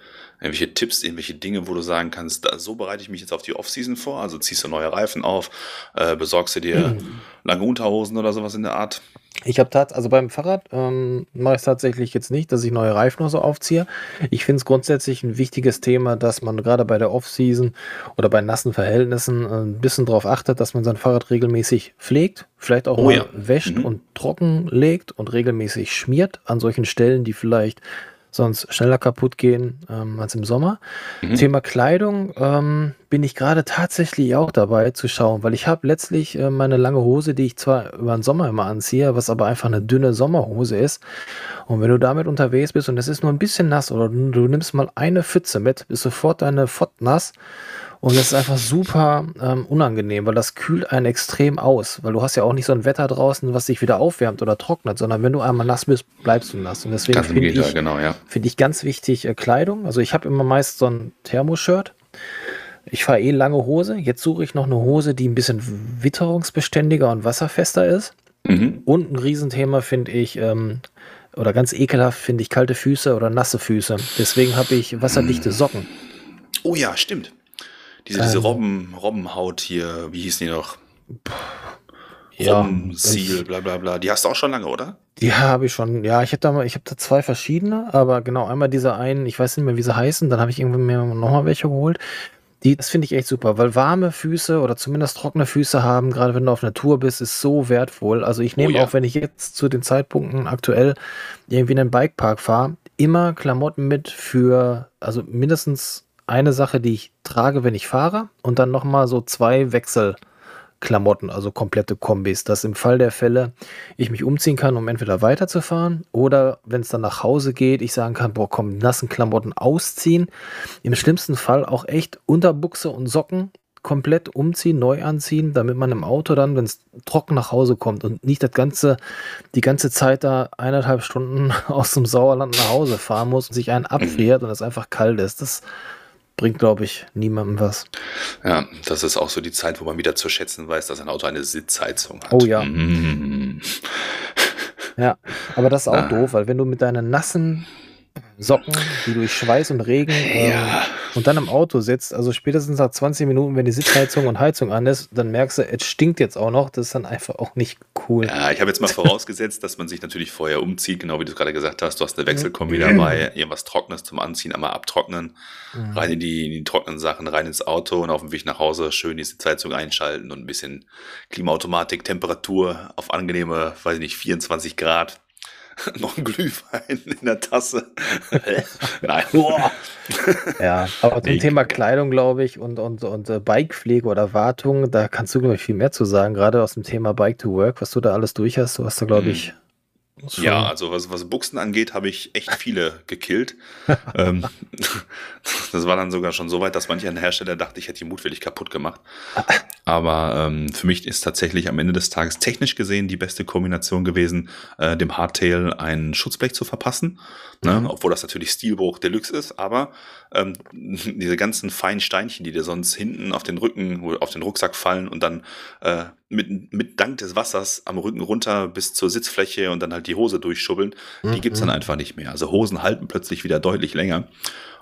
irgendwelche Tipps, irgendwelche Dinge, wo du sagen kannst, da, so bereite ich mich jetzt auf die Offseason vor? Also ziehst du neue Reifen auf, äh, besorgst du dir lange Unterhosen oder sowas in der Art? Ich habe tat, also beim Fahrrad ähm, mache ich es tatsächlich jetzt nicht, dass ich neue Reifen oder so aufziehe. Ich finde es grundsätzlich ein wichtiges Thema, dass man gerade bei der Off-Season oder bei nassen Verhältnissen äh, ein bisschen darauf achtet, dass man sein Fahrrad regelmäßig pflegt, vielleicht auch Oh mal ja. wäscht Mhm. und trocken legt und regelmäßig schmiert an solchen Stellen, die vielleicht sonst schneller kaputt gehen ähm, als im Sommer. Mhm. Thema Kleidung ähm, bin ich gerade tatsächlich auch dabei zu schauen, weil ich habe letztlich äh, meine lange Hose, die ich zwar über den Sommer immer anziehe, was aber einfach eine dünne Sommerhose ist. Und wenn du damit unterwegs bist und es ist nur ein bisschen nass oder du, du nimmst mal eine Pfütze mit, ist sofort deine Fott nass. Und das ist einfach super ähm, unangenehm, weil das kühlt einen extrem aus. Weil du hast ja auch nicht so ein Wetter draußen, was sich wieder aufwärmt oder trocknet, sondern wenn du einmal nass bist, bleibst du nass. Und deswegen finde ich, genau, ja. Finde ich ganz wichtig äh, Kleidung. Also ich habe immer meist so ein Thermoshirt. Ich fahre eh lange Hose. Jetzt suche ich noch eine Hose, die ein bisschen witterungsbeständiger und wasserfester ist. Mhm. Und ein Riesenthema finde ich, ähm, oder ganz ekelhaft finde ich kalte Füße oder nasse Füße. Deswegen habe ich wasserdichte Socken. Oh ja, stimmt. Diese, diese Ähm. Robben, Robbenhaut hier, wie hießen die noch? Ja, Robbenziel, bla bla bla. Die hast du auch schon lange, oder? Die habe ich schon. Ja, ich habe da mal, ich habe da zwei verschiedene, aber genau einmal diese einen, ich weiß nicht mehr, wie sie heißen, dann habe ich irgendwie mir nochmal welche geholt. Die, das finde ich echt super, weil warme Füße oder zumindest trockene Füße haben, gerade wenn du auf einer Tour bist, ist so wertvoll. Also ich nehme Oh ja. auch, wenn ich jetzt zu den Zeitpunkten aktuell irgendwie in den Bikepark fahre, immer Klamotten mit für, also mindestens eine Sache, die ich trage, wenn ich fahre und dann nochmal so zwei Wechsel. Klamotten, also komplette Kombis, dass im Fall der Fälle ich mich umziehen kann, um entweder weiterzufahren oder wenn es dann nach Hause geht, ich sagen kann, boah, komm, nassen Klamotten ausziehen. Im schlimmsten Fall auch echt Unterbuchse und Socken komplett umziehen, neu anziehen, damit man im Auto dann, wenn es trocken nach Hause kommt und nicht das ganze, die ganze Zeit da eineinhalb Stunden aus dem Sauerland nach Hause fahren muss und sich einen abfriert und es einfach kalt ist. Das bringt, glaube ich, niemandem was. Ja, das ist auch so die Zeit, wo man wieder zu schätzen weiß, dass ein Auto eine Sitzheizung hat. Oh ja. Mm. Ja, aber das ist auch Ah. doof, weil wenn du mit deinen nassen Socken, die durch Schweiß und Regen ähm, Ja. und dann im Auto sitzt, also spätestens nach 20 Minuten, wenn die Sitzheizung und Heizung an ist, dann merkst du, es stinkt jetzt auch noch. Das ist dann einfach auch nicht cool. Ja, ich habe jetzt mal vorausgesetzt, dass man sich natürlich vorher umzieht, genau wie du gerade gesagt hast. Du hast eine Wechselkombi dabei, irgendwas Trockenes zum Anziehen, einmal abtrocknen, Mhm. rein in die, in die trockenen Sachen, rein ins Auto und auf dem Weg nach Hause schön die Sitzheizung einschalten und ein bisschen Klimaautomatik, Temperatur auf angenehme, weiß ich nicht, 24 Grad. Noch ein Glühwein in der Tasse. Nein. Ja, aber zum Nee, Thema. Kleidung, glaube ich, und, und, und äh, Bikepflege oder Wartung, da kannst du, glaube ich, viel mehr zu sagen, gerade aus dem Thema Bike to Work, was du da alles durch hast. Du hast da, glaube Mhm. ich, Ja, also was, was Buchsen angeht, habe ich echt viele gekillt. ähm, das war dann sogar schon so weit, dass manch ein Hersteller dachte, ich hätte die mutwillig kaputt gemacht. Aber ähm, für mich ist tatsächlich am Ende des Tages technisch gesehen die beste Kombination gewesen, äh, dem Hardtail ein Schutzblech zu verpassen. Ne? Mhm. Obwohl das natürlich Stilbruch Deluxe ist, aber ähm, diese ganzen feinen Steinchen, die dir sonst hinten auf den Rücken, auf den Rucksack fallen und dann äh, mit, mit Dank des Wassers am Rücken runter bis zur Sitzfläche und dann halt die Hose durchschubbeln, die gibt's dann Mhm. einfach nicht mehr. Also Hosen halten plötzlich wieder deutlich länger.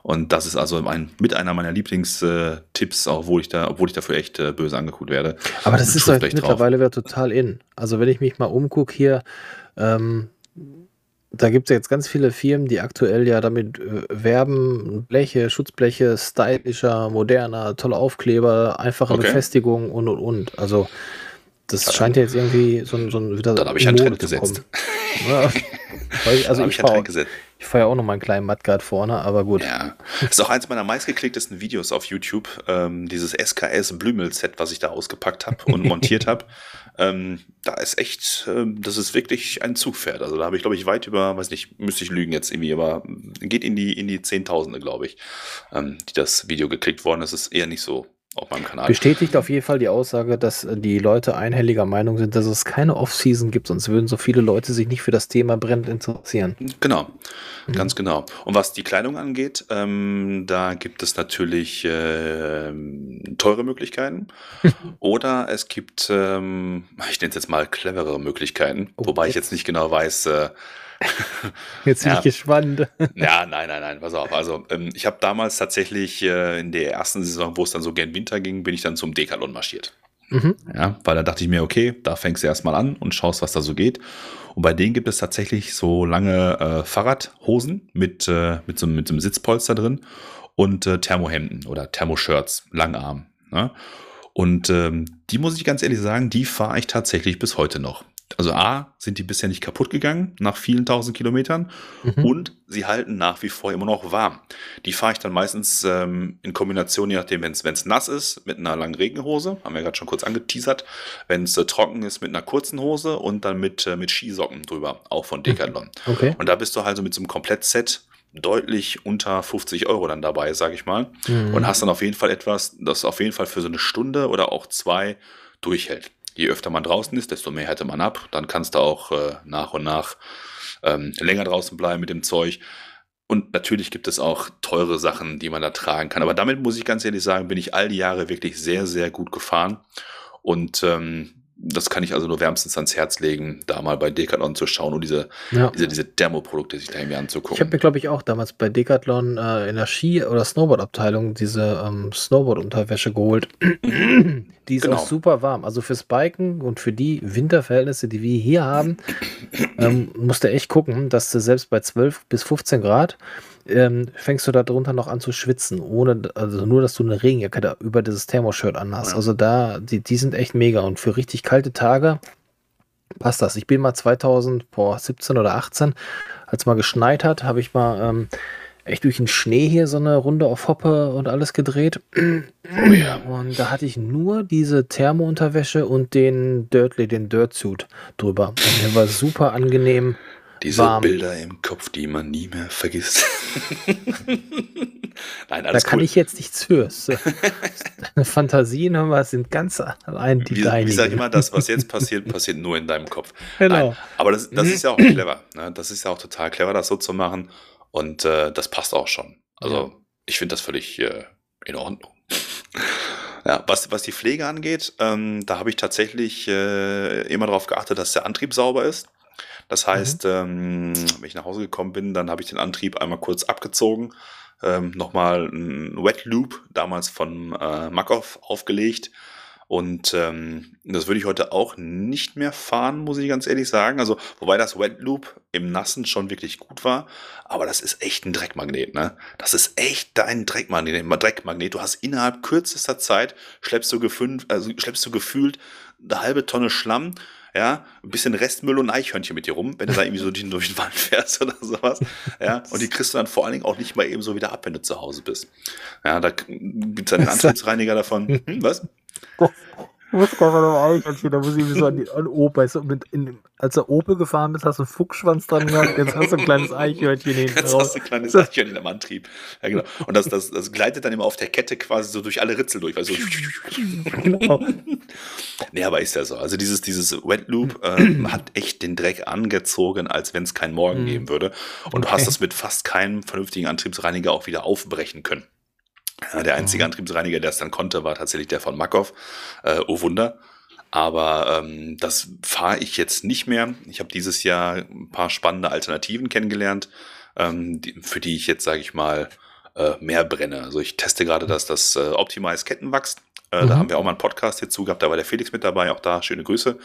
Und das ist also ein, mit einer meiner Lieblingstipps, obwohl ich da, obwohl ich dafür echt äh, böse angeguckt werde. Aber das ist halt mittlerweile wieder total in. Also wenn ich mich mal umgucke hier, ähm, da gibt es ja jetzt ganz viele Firmen, die aktuell ja damit äh, werben, Bleche, Schutzbleche, stylischer, moderner, tolle Aufkleber, einfache Okay. Befestigung und und und. Also das scheint ja jetzt irgendwie so, ein- so ein wieder Dann habe ich einen in Trend gesetzt. Ja. Ich- also Dann ich ich fahre fahr ja auch noch mal einen kleinen Mudguard vorne, aber gut. Ja. Das ist auch eins meiner meistgeklicktesten Videos auf YouTube. Ähm, dieses SKS Blümel-Set, was ich da ausgepackt habe und montiert habe. Ähm, da ist echt, ähm, das ist wirklich ein Zugpferd. Also da habe ich, glaube ich, weit über, weiß nicht, müsste ich lügen jetzt irgendwie, aber geht in die, in die Zehntausende, glaube ich, ähm, die das Video geklickt worden ist. ist eher nicht so auf meinem Kanal. Bestätigt auf jeden Fall die Aussage, dass äh, die Leute einhelliger Meinung sind, dass es keine Off-Season gibt, sonst würden so viele Leute sich nicht für das Thema brennend interessieren. Genau, Mhm. ganz genau. Und was die Kleidung angeht, ähm, da gibt es natürlich ähm, teure Möglichkeiten oder es gibt, ähm, ich nenne es jetzt mal cleverere Möglichkeiten, Oh, wobei ich jetzt. jetzt nicht genau weiß, äh, Jetzt bin Ja. ich gespannt. ja, nein, nein, nein, pass auf. Also ähm, ich habe damals tatsächlich äh, in der ersten Saison, wo es dann so gern Winter ging, bin ich dann zum Decathlon marschiert. Mhm. Ja, weil da dachte ich mir, okay, da fängst du erstmal an und schaust, was da so geht. Und bei denen gibt es tatsächlich so lange äh, Fahrradhosen mit, äh, mit, so, mit so einem Sitzpolster drin und äh, Thermohemden oder Thermoshirts, Langarm. Ne? Und ähm, die muss ich ganz ehrlich sagen, die fahre ich tatsächlich bis heute noch. Also A, sind die bisher nicht kaputt gegangen nach vielen tausend Kilometern Mhm. und sie halten nach wie vor immer noch warm. Die fahre ich dann meistens ähm, in Kombination, je nachdem, wenn es nass ist, mit einer langen Regenhose, haben wir gerade schon kurz angeteasert, wenn es äh, trocken ist, mit einer kurzen Hose und dann mit, äh, mit Skisocken drüber, auch von Decathlon. Okay. Und da bist du halt so mit so einem Komplettset deutlich unter 50 Euro dann dabei, sage ich mal. Mhm. Und hast dann auf jeden Fall etwas, das auf jeden Fall für so eine Stunde oder auch zwei durchhält. Je öfter man draußen ist, desto mehr hätte man ab. Dann kannst du auch äh, nach und nach ähm, länger draußen bleiben mit dem Zeug. Und natürlich gibt es auch teure Sachen, die man da tragen kann. Aber damit muss ich ganz ehrlich sagen, bin ich all die Jahre wirklich sehr, sehr gut gefahren. Und ähm, das kann ich also nur wärmstens ans Herz legen, da mal bei Decathlon zu schauen und diese, ja. diese, diese Thermoprodukte sich da irgendwie Ich anzugucken. habe mir, glaube ich, auch damals bei Decathlon äh, in der Ski- oder Snowboard-Abteilung diese ähm, Snowboard-Unterwäsche geholt. die ist Genau. auch super warm. Also fürs Biken und für die Winterverhältnisse, die wir hier haben, ähm, musst du echt gucken, dass du selbst bei 12 bis 15 Grad ähm, fängst du da drunter noch an zu schwitzen, ohne, also nur, dass du eine Regenjacke da über dieses Thermoshirt anhast. Ja. Also da, die, die sind echt mega und für richtig kalte Tage passt das. Ich bin mal 2017 oder 18, als mal geschneit hat, habe ich mal ähm, echt durch den Schnee hier so eine Runde auf Hoppe und alles gedreht. Oh ja. Und da hatte ich nur diese Thermounterwäsche und den Dirtly, den Dirtsuit drüber. Und der war super angenehm. Diese warm. Bilder im Kopf, die man nie mehr vergisst. Nein, Da alles kann cool. ich jetzt nichts für. Deine Fantasien hör mal, sind ganz allein die wie, wie deinigen. sag ich immer, das, was jetzt passiert, passiert nur in deinem Kopf. Genau. Nein, aber das, das ist ja auch clever. Ne? Das ist ja auch total clever, das so zu machen. Und äh, das passt auch schon. Also, Ja. ich finde das völlig äh, in Ordnung. Ja, was, was die Pflege angeht, ähm, da habe ich tatsächlich äh, immer darauf geachtet, dass der Antrieb sauber ist. Das heißt, ähm, wenn ich nach Hause gekommen bin, dann habe ich den Antrieb einmal kurz abgezogen, ähm, nochmal ein Wet Loop, damals von äh, Makov, aufgelegt. Und ähm, das würde ich heute auch nicht mehr fahren, muss ich ganz ehrlich sagen. Also, wobei das Wet Loop im Nassen schon wirklich gut war, aber das ist echt ein Dreckmagnet, ne? Das ist echt dein Dreckmagnet. Dreckmagnet. Du hast innerhalb kürzester Zeit schleppst du, gefün- also schleppst du gefühlt eine halbe Tonne Schlamm, ja, ein bisschen Restmüll und Eichhörnchen mit dir rum, wenn du da irgendwie so durch, durch den Wald fährst oder sowas. Ja, und die kriegst du dann vor allen Dingen auch nicht mal eben so wieder ab, wenn du zu Hause bist. Ja, da gibt's dann den Antriebsreiniger davon. Hm, was? Ich muss gerade noch da muss ich mir so an, die, an weißt du, mit in, als der Opel gefahren bist, hast du einen Fuchsschwanz dran gehabt, jetzt hast du ein kleines Eichhörnchen hinten Jetzt raus. hast du ein kleines Eichhörnchen am Antrieb. Ja, genau. Und das, das, das gleitet dann immer auf der Kette quasi so durch alle Ritzel durch. Also, Genau. nee, aber ist ja so. Also dieses, dieses Wet Loop ähm, hat echt den Dreck angezogen, als wenn es keinen Morgen Mhm. geben würde. Und du Okay. hast das mit fast keinem vernünftigen Antriebsreiniger auch wieder aufbrechen können. Ja, der einzige Mhm. Antriebsreiniger, der es dann konnte, war tatsächlich der von Makov. Äh, oh Wunder. Aber ähm, das fahre ich jetzt nicht mehr. Ich habe dieses Jahr ein paar spannende Alternativen kennengelernt, ähm, die, für die ich jetzt, sage ich mal, äh, mehr brenne. Also ich teste gerade das, das äh, Optimize Kettenwachs Äh, mhm. Da haben wir auch mal einen Podcast hierzu gehabt, da war der Felix mit dabei, auch da schöne Grüße.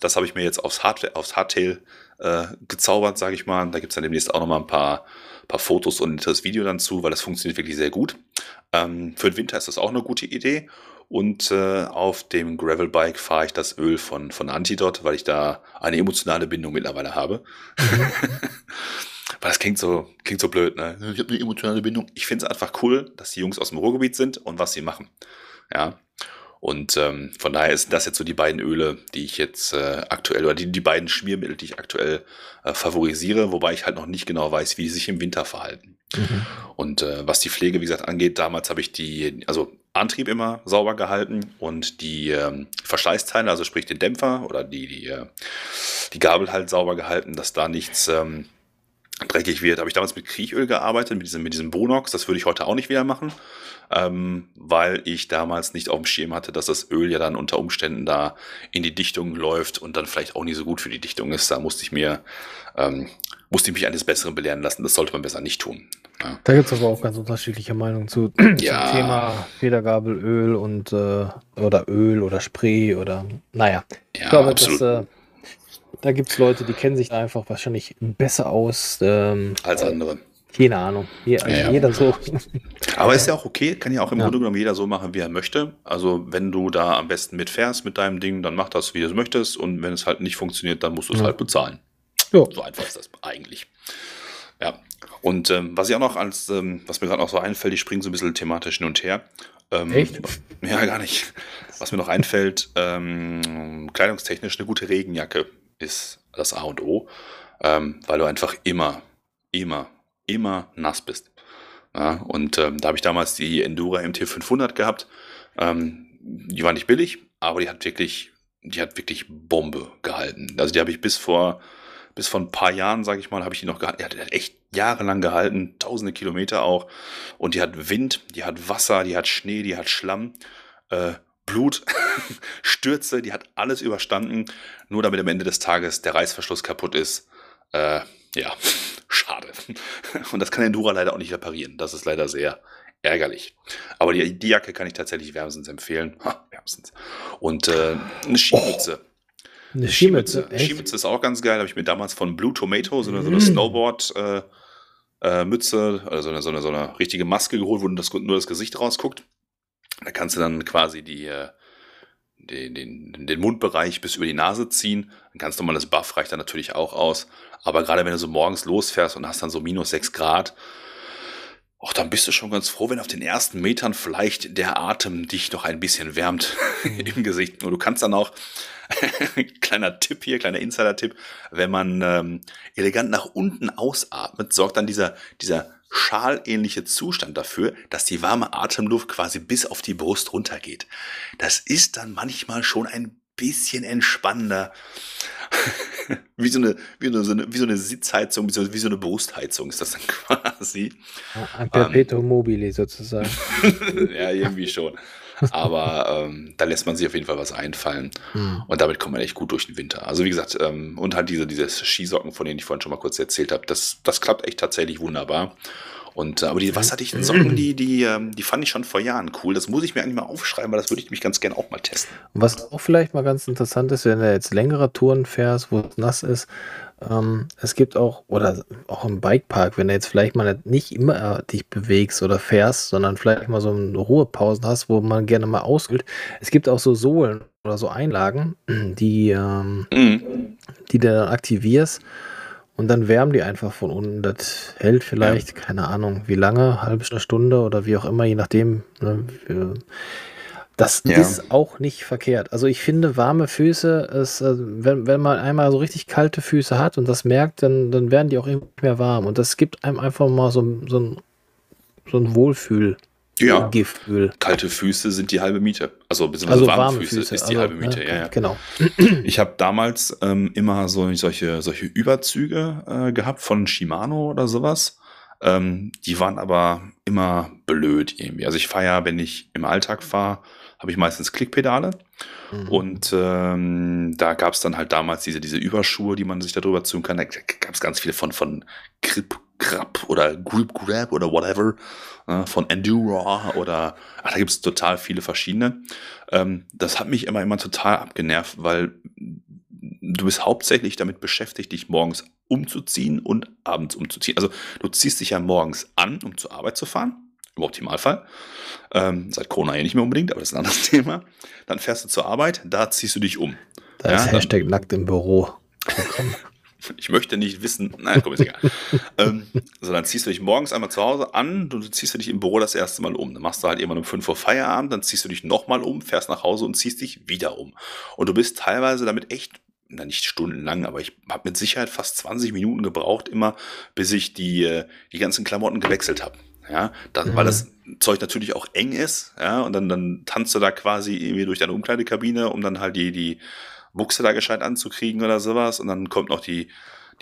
Das habe ich mir jetzt aufs, Hard aufs Hardtail äh, gezaubert, sage ich mal. Da gibt es dann demnächst auch noch mal ein paar, paar Fotos und das Video dann zu, weil das funktioniert wirklich sehr gut. Ähm, für den Winter ist das auch eine gute Idee. Und äh, auf dem Gravelbike fahre ich das Öl von, von Antidot, weil ich da eine emotionale Bindung mittlerweile habe. Mhm. weil das klingt so, klingt so blöd, ne? Ich habe eine emotionale Bindung. Ich finde es einfach cool, dass die Jungs aus dem Ruhrgebiet sind und was sie machen. Ja. Und ähm, von daher ist das jetzt so die beiden Öle, die ich jetzt äh, aktuell, oder die, die beiden Schmiermittel, die ich aktuell äh, favorisiere, wobei ich halt noch nicht genau weiß, wie die sich im Winter verhalten. Mhm. Und äh, was die Pflege, wie gesagt, angeht, damals habe ich die, also Antrieb immer sauber gehalten und die ähm, Verschleißteile, also sprich den Dämpfer oder die, die, äh, die Gabel halt sauber gehalten, dass da nichts ähm, dreckig wird. Habe ich damals mit Kriechöl gearbeitet, mit diesem, mit diesem Bonox. Das würde ich heute auch nicht wieder machen, ähm, weil ich damals nicht auf dem Schirm hatte, dass das Öl ja dann unter Umständen da in die Dichtung läuft und dann vielleicht auch nicht so gut für die Dichtung ist. Da musste ich mir, ähm, musste ich mich eines Besseren belehren lassen. Das sollte man besser nicht tun. Ja. Da gibt es aber auch ganz unterschiedliche Meinungen zu ja. zum Thema Federgabelöl und äh, oder Öl oder Spray oder naja. Ja, ich glaube, absolut. dass äh, da gibt es Leute, die kennen sich da einfach wahrscheinlich besser aus. Ähm, Als andere. Keine Ahnung. Je, also ja, jeder so. Aber ist ja auch okay, kann ja auch im ja. Grunde genommen jeder so machen, wie er möchte. Also wenn du da am besten mitfährst mit deinem Ding, dann mach das, wie du es möchtest. Und wenn es halt nicht funktioniert, dann musst du es ja. halt bezahlen. Ja. So einfach ist das eigentlich. Ja. Und ähm, was ich auch noch als, ähm, was mir gerade noch so einfällt, ich springe so ein bisschen thematisch hin und her. Ähm, Echt? Ja, gar nicht. Was mir noch einfällt, ähm, kleidungstechnisch eine gute Regenjacke ist das A und O, ähm, weil du einfach immer, immer, immer nass bist. Ja, und ähm, da habe ich damals die Endura MT500 gehabt. Ähm, die war nicht billig, aber die hat wirklich, die hat wirklich Bombe gehalten. Also die habe ich bis vor, bis vor ein paar Jahren, sage ich mal, habe ich die noch gehalten. Die hat, echt jahrelang gehalten, tausende Kilometer auch. Und die hat Wind, die hat Wasser, die hat Schnee, die hat Schlamm. Äh, Blut, Stürze, die hat alles überstanden, nur damit am Ende des Tages der Reißverschluss kaputt ist. Äh, ja, schade. Und das kann Endura leider auch nicht reparieren. Das ist leider sehr ärgerlich. Aber die, die Jacke kann ich tatsächlich wärmstens empfehlen. Ha, wärmstens. Und äh, eine Skimütze. Oh, eine Skimütze. Eine Skimütze ist auch ganz geil. Habe ich mir damals von Blue Tomato so eine, so eine mm. Snowboard äh, äh, Mütze, also eine, so, eine, so eine richtige Maske geholt, wo das, nur das Gesicht rausguckt. Da kannst du dann quasi die, äh, den, den, den Mundbereich bis über die Nase ziehen. Ein ganz normales Buff reicht dann natürlich auch aus. Aber gerade wenn du so morgens losfährst und hast dann so minus 6 Grad, auch dann bist du schon ganz froh, wenn auf den ersten Metern vielleicht der Atem dich noch ein bisschen wärmt im Gesicht. Und du kannst dann auch, kleiner Tipp hier, kleiner Insider-Tipp, wenn man ähm, elegant nach unten ausatmet, sorgt dann dieser, dieser schalähnliche Zustand dafür, dass die warme Atemluft quasi bis auf die Brust runtergeht. Das ist dann manchmal schon ein bisschen entspannender. wie, so eine, wie, so eine, wie so eine Sitzheizung, wie so eine Brustheizung ist das dann quasi. Ein Perpetuum ähm, mobile sozusagen. ja, irgendwie schon. Aber ähm, da lässt man sich auf jeden Fall was einfallen. Mhm. Und damit kommt man echt gut durch den Winter. Also wie gesagt, ähm, und halt diese, diese Skisocken, von denen ich vorhin schon mal kurz erzählt habe, das, das klappt echt tatsächlich wunderbar. Und äh, aber die wasserdichten Socken, die, die, ähm, die fand ich schon vor Jahren cool. Das muss ich mir eigentlich mal aufschreiben, weil das würde ich mich ganz gerne auch mal testen. Was auch vielleicht mal ganz interessant ist, wenn du jetzt längere Touren fährst, wo es nass ist, ähm, es gibt auch, oder auch im Bikepark, wenn du jetzt vielleicht mal nicht immer dich bewegst oder fährst, sondern vielleicht mal so eine Ruhepausen hast, wo man gerne mal aushält. Es gibt auch so Sohlen oder so Einlagen, die, ähm, mhm. die du dann aktivierst und dann wärmen die einfach von unten. Das hält vielleicht, ja. keine Ahnung, wie lange, halbe Stunde oder wie auch immer, je nachdem. Ne, das ja. ist auch nicht verkehrt. Also ich finde, warme Füße, ist, äh, wenn, wenn man einmal so richtig kalte Füße hat und das merkt, dann, dann werden die auch immer mehr warm. Und das gibt einem einfach mal so, so ein, so ein Wohlfühl. Ja, Gefühl. kalte Füße sind die halbe Miete. Also beziehungsweise also warme, warme Füße, Füße, ist die also, halbe Miete. Ja, ja, Genau. Ich habe damals ähm, immer so solche, solche Überzüge äh, gehabt von Shimano oder sowas. Ähm, die waren aber immer blöd irgendwie. Also ich fahre ja, wenn ich im Alltag fahre, habe ich meistens Klickpedale. Mhm. Und ähm, da gab es dann halt damals diese, diese Überschuhe, die man sich darüber ziehen kann. Da gab es ganz viele von, von Grip Grab oder Group Grab oder whatever äh, von Endura oder ach, da gibt es total viele verschiedene. Ähm, das hat mich immer, immer total abgenervt, weil du bist hauptsächlich damit beschäftigt, dich morgens umzuziehen und abends umzuziehen. Also du ziehst dich ja morgens an, um zur Arbeit zu fahren, im Optimalfall. Ähm, seit Corona ja nicht mehr unbedingt, aber das ist ein anderes Thema. Dann fährst du zur Arbeit, da ziehst du dich um. Da ja, ist Hashtag dann, nackt im Büro. ich möchte nicht wissen, nein, komm, ist egal. ähm, so, dann ziehst du dich morgens einmal zu Hause an, du ziehst du dich im Büro das erste Mal um. Dann machst du halt irgendwann um 5 Uhr Feierabend, dann ziehst du dich nochmal um, fährst nach Hause und ziehst dich wieder um. Und du bist teilweise damit echt, na nicht stundenlang, aber ich habe mit Sicherheit fast 20 Minuten gebraucht, immer, bis ich die, äh, die ganzen Klamotten gewechselt habe. Ja, das, mhm. weil das Zeug natürlich auch eng ist, ja, und dann, dann tanzt du da quasi irgendwie durch deine Umkleidekabine, um dann halt die, die Buchse da gescheit anzukriegen oder sowas. Und dann kommt noch die,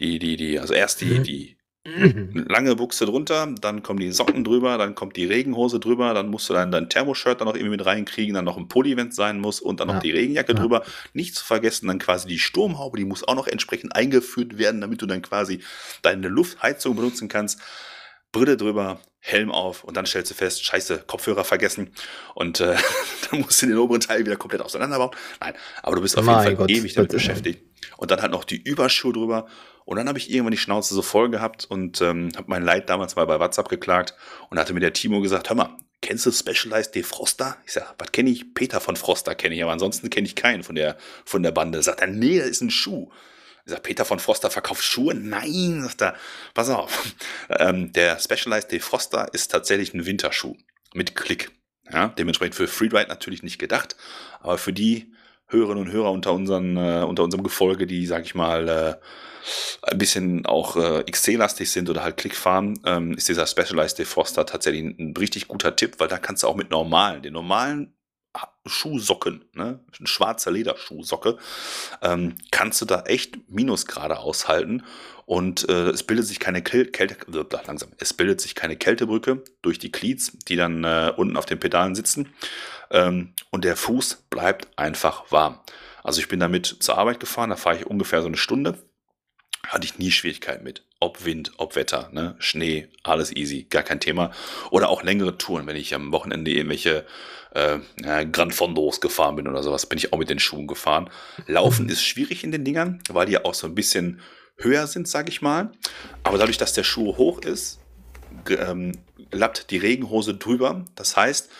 die, die, die, also erst die, mhm. die lange Buchse drunter, dann kommen die Socken drüber, dann kommt die Regenhose drüber, dann musst du dann dein Thermoshirt dann noch irgendwie mit reinkriegen, dann noch ein Pulli, wenn es sein muss, und dann ja. noch die Regenjacke ja. drüber. Nicht zu vergessen, dann quasi die Sturmhaube, die muss auch noch entsprechend eingeführt werden, damit du dann quasi deine Luftheizung benutzen kannst. Brille drüber, Helm auf und dann stellst du fest, scheiße, Kopfhörer vergessen und äh, dann musst du den oberen Teil wieder komplett auseinanderbauen. Nein, aber du bist auf mein jeden Fall Gott, ewig damit beschäftigt. Und dann halt noch die Überschuhe drüber und dann habe ich irgendwann die Schnauze so voll gehabt und ähm, habe mein Leid damals mal bei WhatsApp geklagt und hatte mir der Timo gesagt, hör mal, kennst du Specialized Defroster? Ich sag, was kenne ich? Peter von Froster kenne ich, aber ansonsten kenne ich keinen von der, von der Bande. Sagt er, nee, das ist ein Schuh. Ich sag, Peter von Froster verkauft Schuhe? Nein, sagt er, pass auf. Ähm, der Specialized Defroster ist tatsächlich ein Winterschuh mit Klick. Ja, dementsprechend für Freeride natürlich nicht gedacht, aber für die Hörerinnen und Hörer unter, unseren, äh, unter unserem Gefolge, die, sag ich mal, äh, ein bisschen auch äh, XC-lastig sind oder halt Klick fahren, ähm, ist dieser Specialized Defroster tatsächlich ein, ein richtig guter Tipp, weil da kannst du auch mit normalen, den normalen Schuhsocken, ne? ein schwarzer Lederschuhsocke, ähm, kannst du da echt Minusgrade aushalten und äh, es bildet sich keine Kälte, äh, langsam, es bildet sich keine Kältebrücke durch die Cleats, die dann äh, unten auf den Pedalen sitzen ähm, und der Fuß bleibt einfach warm. Also ich bin damit zur Arbeit gefahren, da fahre ich ungefähr so eine Stunde, hatte ich nie Schwierigkeiten mit. Ob Wind, ob Wetter, ne? Schnee, alles easy, gar kein Thema. Oder auch längere Touren, wenn ich am Wochenende irgendwelche äh, ja, Grand Fondos gefahren bin oder sowas, bin ich auch mit den Schuhen gefahren. Laufen ist schwierig in den Dingern, weil die auch so ein bisschen höher sind, sag ich mal. Aber dadurch, dass der Schuh hoch ist, ähm, lappt die Regenhose drüber. Das heißt,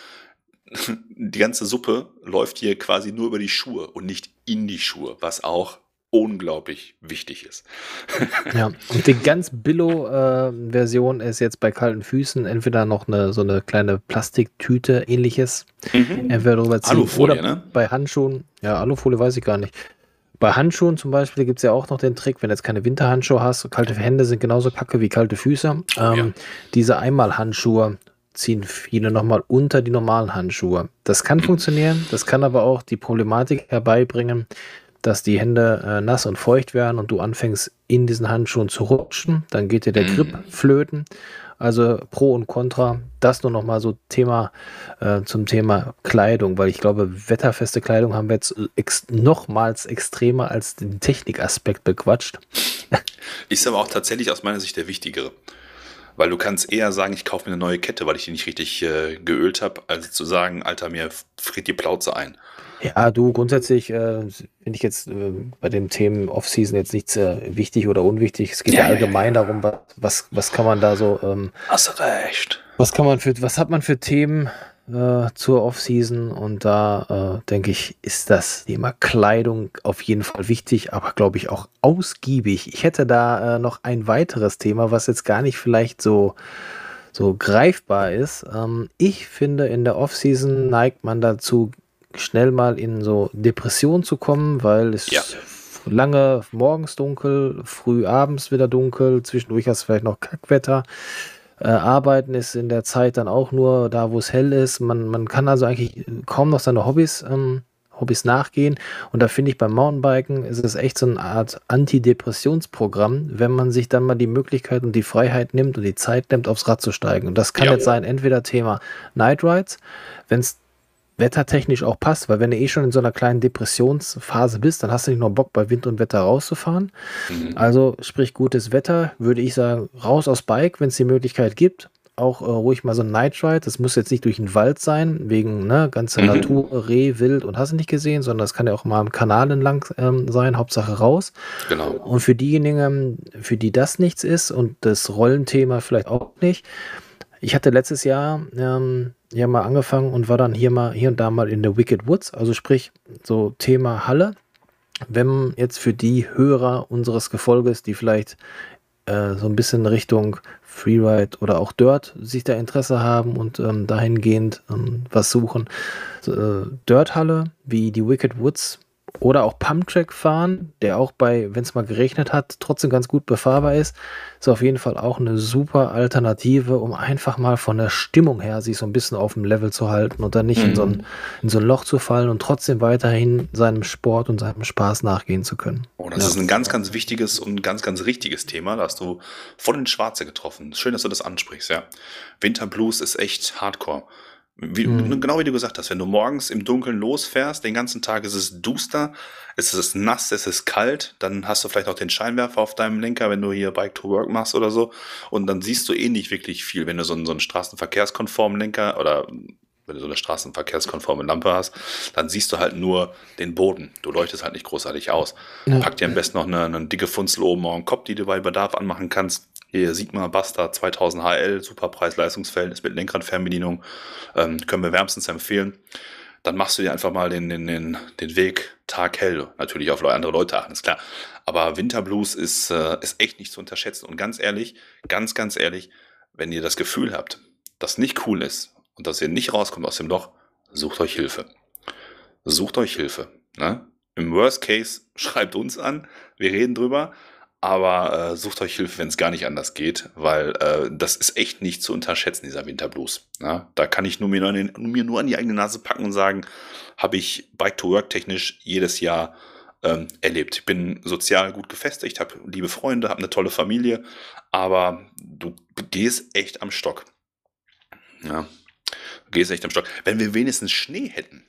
die ganze Suppe läuft hier quasi nur über die Schuhe und nicht in die Schuhe, was auch unglaublich wichtig ist. ja, und die ganz Billo-Version äh, ist jetzt bei kalten Füßen entweder noch eine so eine kleine Plastiktüte, ähnliches, mhm. entweder drüber ziehen Alufolie, oder ne? bei Handschuhen, ja, Alufolie weiß ich gar nicht. Bei Handschuhen zum Beispiel gibt es ja auch noch den Trick, wenn du jetzt keine Winterhandschuhe hast, kalte Hände sind genauso kacke wie kalte Füße. Oh, ähm, ja. Diese Einmalhandschuhe ziehen viele nochmal unter die normalen Handschuhe. Das kann funktionieren, das kann aber auch die Problematik herbeibringen, dass die Hände äh, nass und feucht werden und du anfängst in diesen Handschuhen zu rutschen, dann geht dir der Grip mm. flöten. Also Pro und Contra, das nur noch mal so Thema äh, zum Thema Kleidung, weil ich glaube, wetterfeste Kleidung haben wir jetzt ex nochmals extremer als den Technikaspekt bequatscht. Ist aber auch tatsächlich aus meiner Sicht der wichtigere. Weil du kannst eher sagen, ich kaufe mir eine neue Kette, weil ich die nicht richtig äh, geölt habe, als zu sagen, Alter, mir friert die Plauze ein. Ja, du, grundsätzlich äh, finde ich jetzt äh, bei den Themen Off-Season jetzt nichts äh, wichtig oder unwichtig. Es geht ja, ja allgemein ja, ja. darum, was, was kann man da so. Ähm, Hast recht. Was kann man für, was hat man für Themen äh, zur Off-Season? Und da äh, denke ich, ist das Thema Kleidung auf jeden Fall wichtig, aber glaube ich auch ausgiebig. Ich hätte da äh, noch ein weiteres Thema, was jetzt gar nicht vielleicht so so greifbar ist. Ähm, ich finde, in der Off-Season neigt man dazu, schnell mal in so Depression zu kommen, weil es ja. lange morgens dunkel, früh abends wieder dunkel, zwischendurch hast du vielleicht noch Kackwetter. Äh, arbeiten ist in der Zeit dann auch nur da, wo es hell ist. Man, man kann also eigentlich kaum noch seine Hobbys, ähm, Hobbys nachgehen. Und da finde ich beim Mountainbiken ist es echt so eine Art Antidepressionsprogramm, wenn man sich dann mal die Möglichkeit und die Freiheit nimmt und die Zeit nimmt, aufs Rad zu steigen. Und das kann ja, jetzt sein, entweder Thema Night Rides, wenn es wettertechnisch auch passt, weil wenn du eh schon in so einer kleinen Depressionsphase bist, dann hast du nicht noch Bock bei Wind und Wetter rauszufahren. Mhm. Also sprich gutes Wetter, würde ich sagen, raus aus Bike, wenn es die Möglichkeit gibt. Auch äh, ruhig mal so ein Night Ride. Das muss jetzt nicht durch den Wald sein, wegen ne, ganze mhm. Natur, Reh, Wild und hast du nicht gesehen, sondern das kann ja auch mal am Kanal entlang ähm, sein, Hauptsache raus. Genau. Und für diejenigen, für die das nichts ist und das Rollenthema vielleicht auch nicht, ich hatte letztes Jahr ähm, ja mal angefangen und war dann hier mal hier und da mal in der Wicked Woods, also sprich so Thema Halle. Wenn jetzt für die Hörer unseres Gefolges, die vielleicht äh, so ein bisschen Richtung Freeride oder auch Dirt sich da Interesse haben und ähm, dahingehend ähm, was suchen. So, äh, Dirt-Halle wie die Wicked Woods oder auch Pumptrack fahren, der auch bei, wenn es mal geregnet hat, trotzdem ganz gut befahrbar ist, ist auf jeden Fall auch eine super Alternative, um einfach mal von der Stimmung her sich so ein bisschen auf dem Level zu halten und dann nicht mhm. in, so ein, mhm. in so ein Loch zu fallen und trotzdem weiterhin seinem Sport und seinem Spaß nachgehen zu können. Oh, das ja. ist ein ganz, ganz wichtiges und ganz, ganz richtiges Thema. Da hast du voll in Schwarze getroffen. Schön, dass du das ansprichst, ja. Winterblues ist echt hardcore. Wie, mhm. Genau wie du gesagt hast, wenn du morgens im Dunkeln losfährst, den ganzen Tag ist es duster, es ist nass, es ist kalt, dann hast du vielleicht auch den Scheinwerfer auf deinem Lenker, wenn du hier Bike to Work machst oder so. Und dann siehst du eh nicht wirklich viel, wenn du so einen, so einen straßenverkehrskonformen Lenker oder wenn du so eine straßenverkehrskonforme Lampe hast, dann siehst du halt nur den Boden. Du leuchtest halt nicht großartig aus. Ja. Pack dir am besten noch eine, eine dicke Funzel oben auf den Kopf, die du bei Bedarf anmachen kannst. Hier Sigma Basta 2000 HL, super Preis-Leistungsverhältnis mit Lenkradfernbedienung, ähm, können wir wärmstens empfehlen. Dann machst du dir einfach mal den, den, den, den Weg taghell. Natürlich auf andere Leute achten, ist klar. Aber Winterblues ist, äh, ist echt nicht zu unterschätzen. Und ganz ehrlich, ganz, ganz ehrlich, wenn ihr das Gefühl habt, das nicht cool ist und dass ihr nicht rauskommt aus dem Loch, sucht euch Hilfe. Sucht euch Hilfe. Ne? Im Worst Case schreibt uns an, wir reden drüber aber äh, sucht euch Hilfe, wenn es gar nicht anders geht, weil äh, das ist echt nicht zu unterschätzen, dieser Winterblues. Ja? Da kann ich nur mir, nur, den, mir nur an die eigene Nase packen und sagen, habe ich Bike-to-Work technisch jedes Jahr ähm, erlebt. Ich bin sozial gut gefestigt, habe liebe Freunde, habe eine tolle Familie, aber du gehst echt am Stock. Ja, du gehst echt am Stock. Wenn wir wenigstens Schnee hätten,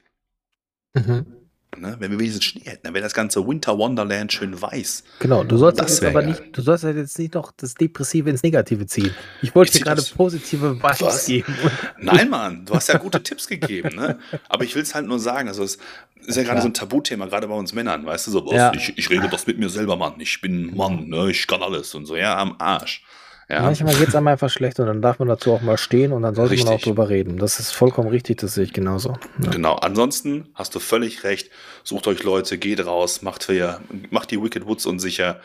mhm Ne? Wenn wir wenigstens Schnee hätten, dann wäre das ganze Winter Wonderland schön weiß. Genau, du sollst das jetzt aber geil. nicht, du sollst jetzt nicht noch das Depressive ins Negative ziehen. Ich wollte dir gerade positive Vibes geben. Nein, Mann, du hast ja gute Tipps gegeben, ne? Aber ich will es halt nur sagen, also es ist ja gerade so ein Tabuthema, gerade bei uns Männern, weißt du, so, ja. ich, ich regel das mit mir selber, Mann. Ich bin Mann, ne? Ich kann alles und so, ja, am Arsch. Ja. Manchmal geht es einem einfach schlecht und dann darf man dazu auch mal stehen und dann sollte richtig. man auch drüber reden. Das ist vollkommen richtig, das sehe ich genauso. Ja. Genau, ansonsten hast du völlig recht. Sucht euch Leute, geht raus, macht, für, macht die Wicked Woods unsicher.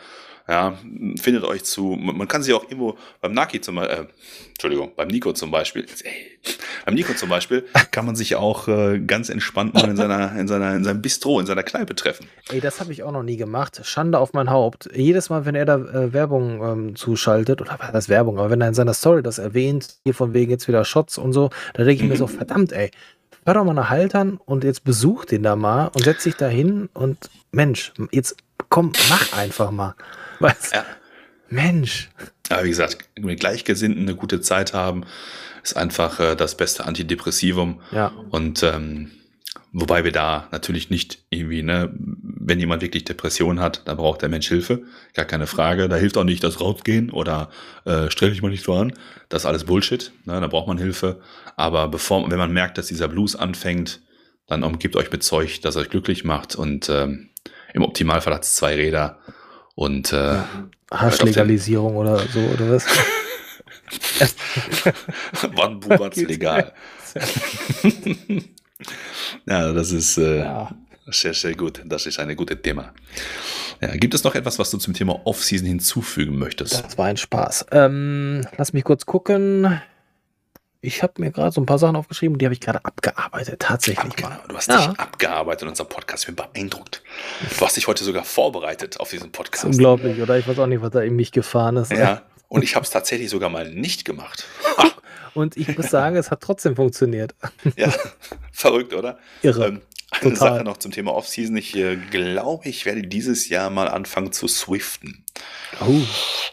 Ja, findet euch zu. Man kann sie auch irgendwo beim Naki zum Beispiel, äh, Entschuldigung, beim Nico zum Beispiel, ey, beim Nico zum Beispiel kann man sich auch äh, ganz entspannt mal in seiner, in seiner, in seinem Bistro, in seiner Kneipe treffen. Ey, das habe ich auch noch nie gemacht. Schande auf mein Haupt. Jedes Mal, wenn er da äh, Werbung ähm, zuschaltet, oder war das Werbung, aber wenn er in seiner Story das erwähnt, hier von wegen jetzt wieder Shots und so, da denke ich mir so, verdammt, ey, hör doch mal nach Haltern und jetzt besuch den da mal und setz dich da hin und Mensch, jetzt komm, mach einfach mal. Was? Ja. Mensch. Aber wie gesagt, mit Gleichgesinnten eine gute Zeit haben, ist einfach äh, das beste Antidepressivum. Ja. Und ähm, wobei wir da natürlich nicht irgendwie, ne, wenn jemand wirklich Depression hat, dann braucht der Mensch Hilfe. Gar keine Frage. Da hilft auch nicht das Rausgehen oder äh, stell dich mal nicht so an. Das ist alles Bullshit. Ne, da braucht man Hilfe. Aber bevor, wenn man merkt, dass dieser Blues anfängt, dann umgibt euch mit Zeug, das euch glücklich macht. Und ähm, im Optimalfall hat es zwei Räder und äh. Haschlegalisierung oder so, oder was? Wann bubert's legal? ja, das ist äh, ja. sehr, sehr gut. Das ist ein gutes Thema. Ja, gibt es noch etwas, was du zum Thema Off-Season hinzufügen möchtest? Das war ein Spaß. Ähm, lass mich kurz gucken. Ich habe mir gerade so ein paar Sachen aufgeschrieben, die habe ich gerade abgearbeitet, tatsächlich Abge mal. Du hast ja. dich abgearbeitet in unserem Podcast. Ich bin beeindruckt. Du hast dich heute sogar vorbereitet auf diesen Podcast. unglaublich, oder? Ich weiß auch nicht, was da in mich gefahren ist. Ja, und ich habe es tatsächlich sogar mal nicht gemacht. und ich muss sagen, es hat trotzdem funktioniert. ja, verrückt, oder? Irre. Ähm, Eine Total. Sache noch zum Thema Offseason. Ich äh, glaube, ich werde dieses Jahr mal anfangen zu swiften. Oh.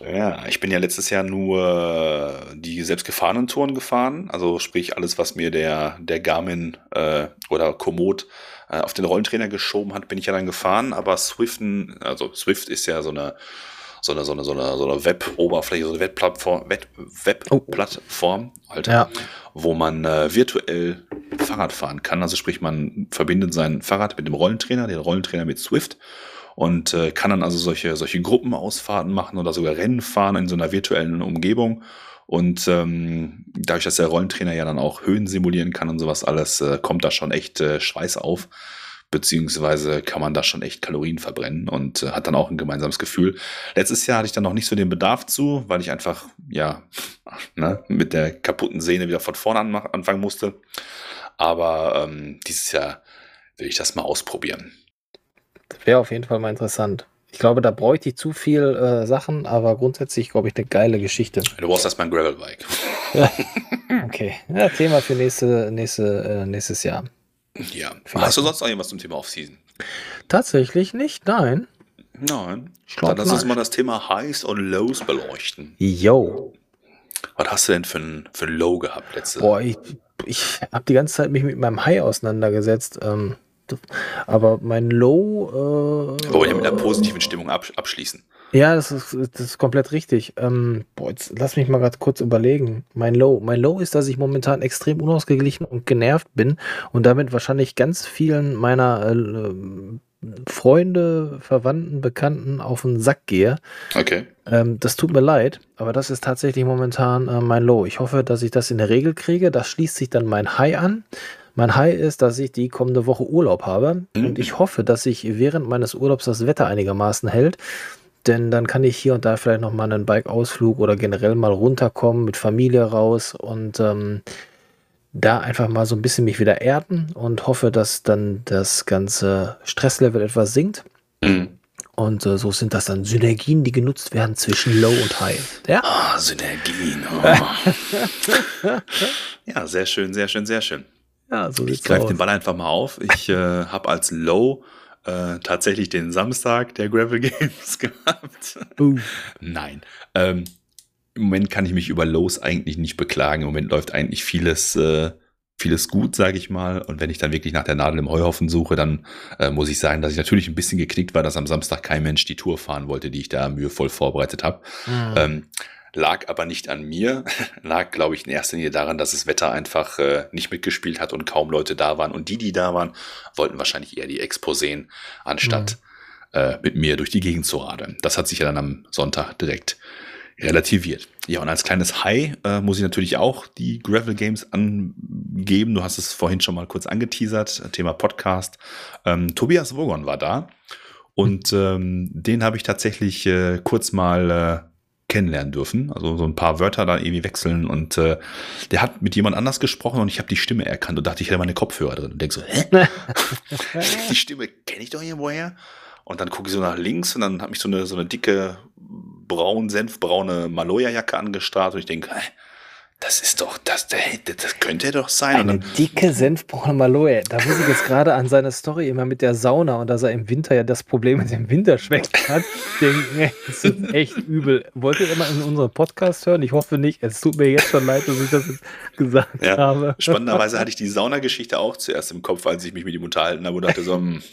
Ja, ich bin ja letztes Jahr nur die selbstgefahrenen Touren gefahren. Also sprich alles, was mir der, der Garmin äh, oder Komoot äh, auf den Rollentrainer geschoben hat, bin ich ja dann gefahren. Aber Swiften, also Swift ist ja so eine so eine, so eine, so eine, so eine Web-Oberfläche, so eine Webplattform, Webplattform, oh. Alter, ja. wo man äh, virtuell Fahrrad fahren kann. Also sprich, man verbindet sein Fahrrad mit dem Rollentrainer, den Rollentrainer mit Swift und äh, kann dann also solche, solche Gruppenausfahrten machen oder sogar Rennen fahren in so einer virtuellen Umgebung. Und ähm, dadurch, dass der Rollentrainer ja dann auch Höhen simulieren kann und sowas alles, äh, kommt da schon echt äh, Schweiß auf beziehungsweise kann man da schon echt Kalorien verbrennen und äh, hat dann auch ein gemeinsames Gefühl. Letztes Jahr hatte ich dann noch nicht so den Bedarf zu, weil ich einfach, ja, ne, mit der kaputten Sehne wieder von vorne an, anfangen musste. Aber ähm, dieses Jahr will ich das mal ausprobieren. Das wäre auf jeden Fall mal interessant. Ich glaube, da bräuchte ich zu viel äh, Sachen, aber grundsätzlich, glaube ich, eine geile Geschichte. Du brauchst erstmal ein Gravelbike. okay, ja, Thema für nächste, nächste, äh, nächstes Jahr. Ja. Vielleicht. Hast du sonst noch irgendwas zum Thema Off-Season? Tatsächlich nicht, nein. Nein. Dann lass uns mal das Thema Highs und Lows beleuchten. Yo. Was hast du denn für ein, für ein Low gehabt letzte Boah, ich, ich habe die ganze Zeit mich mit meinem High auseinandergesetzt. Ähm, aber mein Low. Äh, Wir wollen ja mit einer positiven Stimmung abschließen. Ja, das ist, das ist komplett richtig. Ähm, boah, jetzt lass mich mal gerade kurz überlegen. Mein Low. Mein Low ist, dass ich momentan extrem unausgeglichen und genervt bin und damit wahrscheinlich ganz vielen meiner äh, Freunde, Verwandten, Bekannten auf den Sack gehe. Okay. Ähm, das tut mir leid, aber das ist tatsächlich momentan äh, mein Low. Ich hoffe, dass ich das in der Regel kriege. Das schließt sich dann mein High an. Mein High ist, dass ich die kommende Woche Urlaub habe mhm. und ich hoffe, dass sich während meines Urlaubs das Wetter einigermaßen hält, denn dann kann ich hier und da vielleicht noch mal einen Bike-Ausflug oder generell mal runterkommen, mit Familie raus und ähm, da einfach mal so ein bisschen mich wieder erden und hoffe, dass dann das ganze Stresslevel etwas sinkt. Mhm. Und äh, so sind das dann Synergien, die genutzt werden zwischen Low und High. Ja, oh, Synergien. Oh. ja, sehr schön, sehr schön, sehr schön. Ja, so ich greife den Ball einfach mal auf. Ich äh, habe als Low äh, tatsächlich den Samstag der Gravel Games gehabt. Uh. Nein. Ähm, Im Moment kann ich mich über Lows eigentlich nicht beklagen. Im Moment läuft eigentlich vieles, äh, vieles gut, sage ich mal. Und wenn ich dann wirklich nach der Nadel im Heuhaufen suche, dann äh, muss ich sagen, dass ich natürlich ein bisschen geknickt war, dass am Samstag kein Mensch die Tour fahren wollte, die ich da mühevoll vorbereitet habe. Mhm. Ähm, lag aber nicht an mir, lag, glaube ich, in erster Linie daran, dass das Wetter einfach äh, nicht mitgespielt hat und kaum Leute da waren. Und die, die da waren, wollten wahrscheinlich eher die Expo sehen, anstatt mhm. äh, mit mir durch die Gegend zu radeln. Das hat sich ja dann am Sonntag direkt relativiert. Ja, und als kleines High äh, muss ich natürlich auch die Gravel Games angeben. Du hast es vorhin schon mal kurz angeteasert, Thema Podcast. Ähm, Tobias Wogon war da und ähm, den habe ich tatsächlich äh, kurz mal äh, kennenlernen dürfen. Also so ein paar Wörter da irgendwie wechseln und äh, der hat mit jemand anders gesprochen und ich habe die Stimme erkannt und dachte, ich hätte meine Kopfhörer drin und denk so, hä? die Stimme kenne ich doch irgendwoher. Und dann gucke ich so nach links und dann hat mich so eine, so eine dicke braun, senfbraune Maloya-Jacke angestarrt und ich denke, hä? Das ist doch, das, das könnte doch sein. Eine dicke Senfbraune Maloe. Da muss ich jetzt gerade an seine Story immer mit der Sauna und dass er im Winter ja das Problem mit dem Winterschmeck hat. denken, das ist echt übel. Wollt ihr immer in unseren Podcast hören? Ich hoffe nicht. Es tut mir jetzt schon leid, dass ich das gesagt ja, habe. Spannenderweise hatte ich die Saunageschichte auch zuerst im Kopf, als ich mich mit ihm unterhalten habe und dachte so, hm,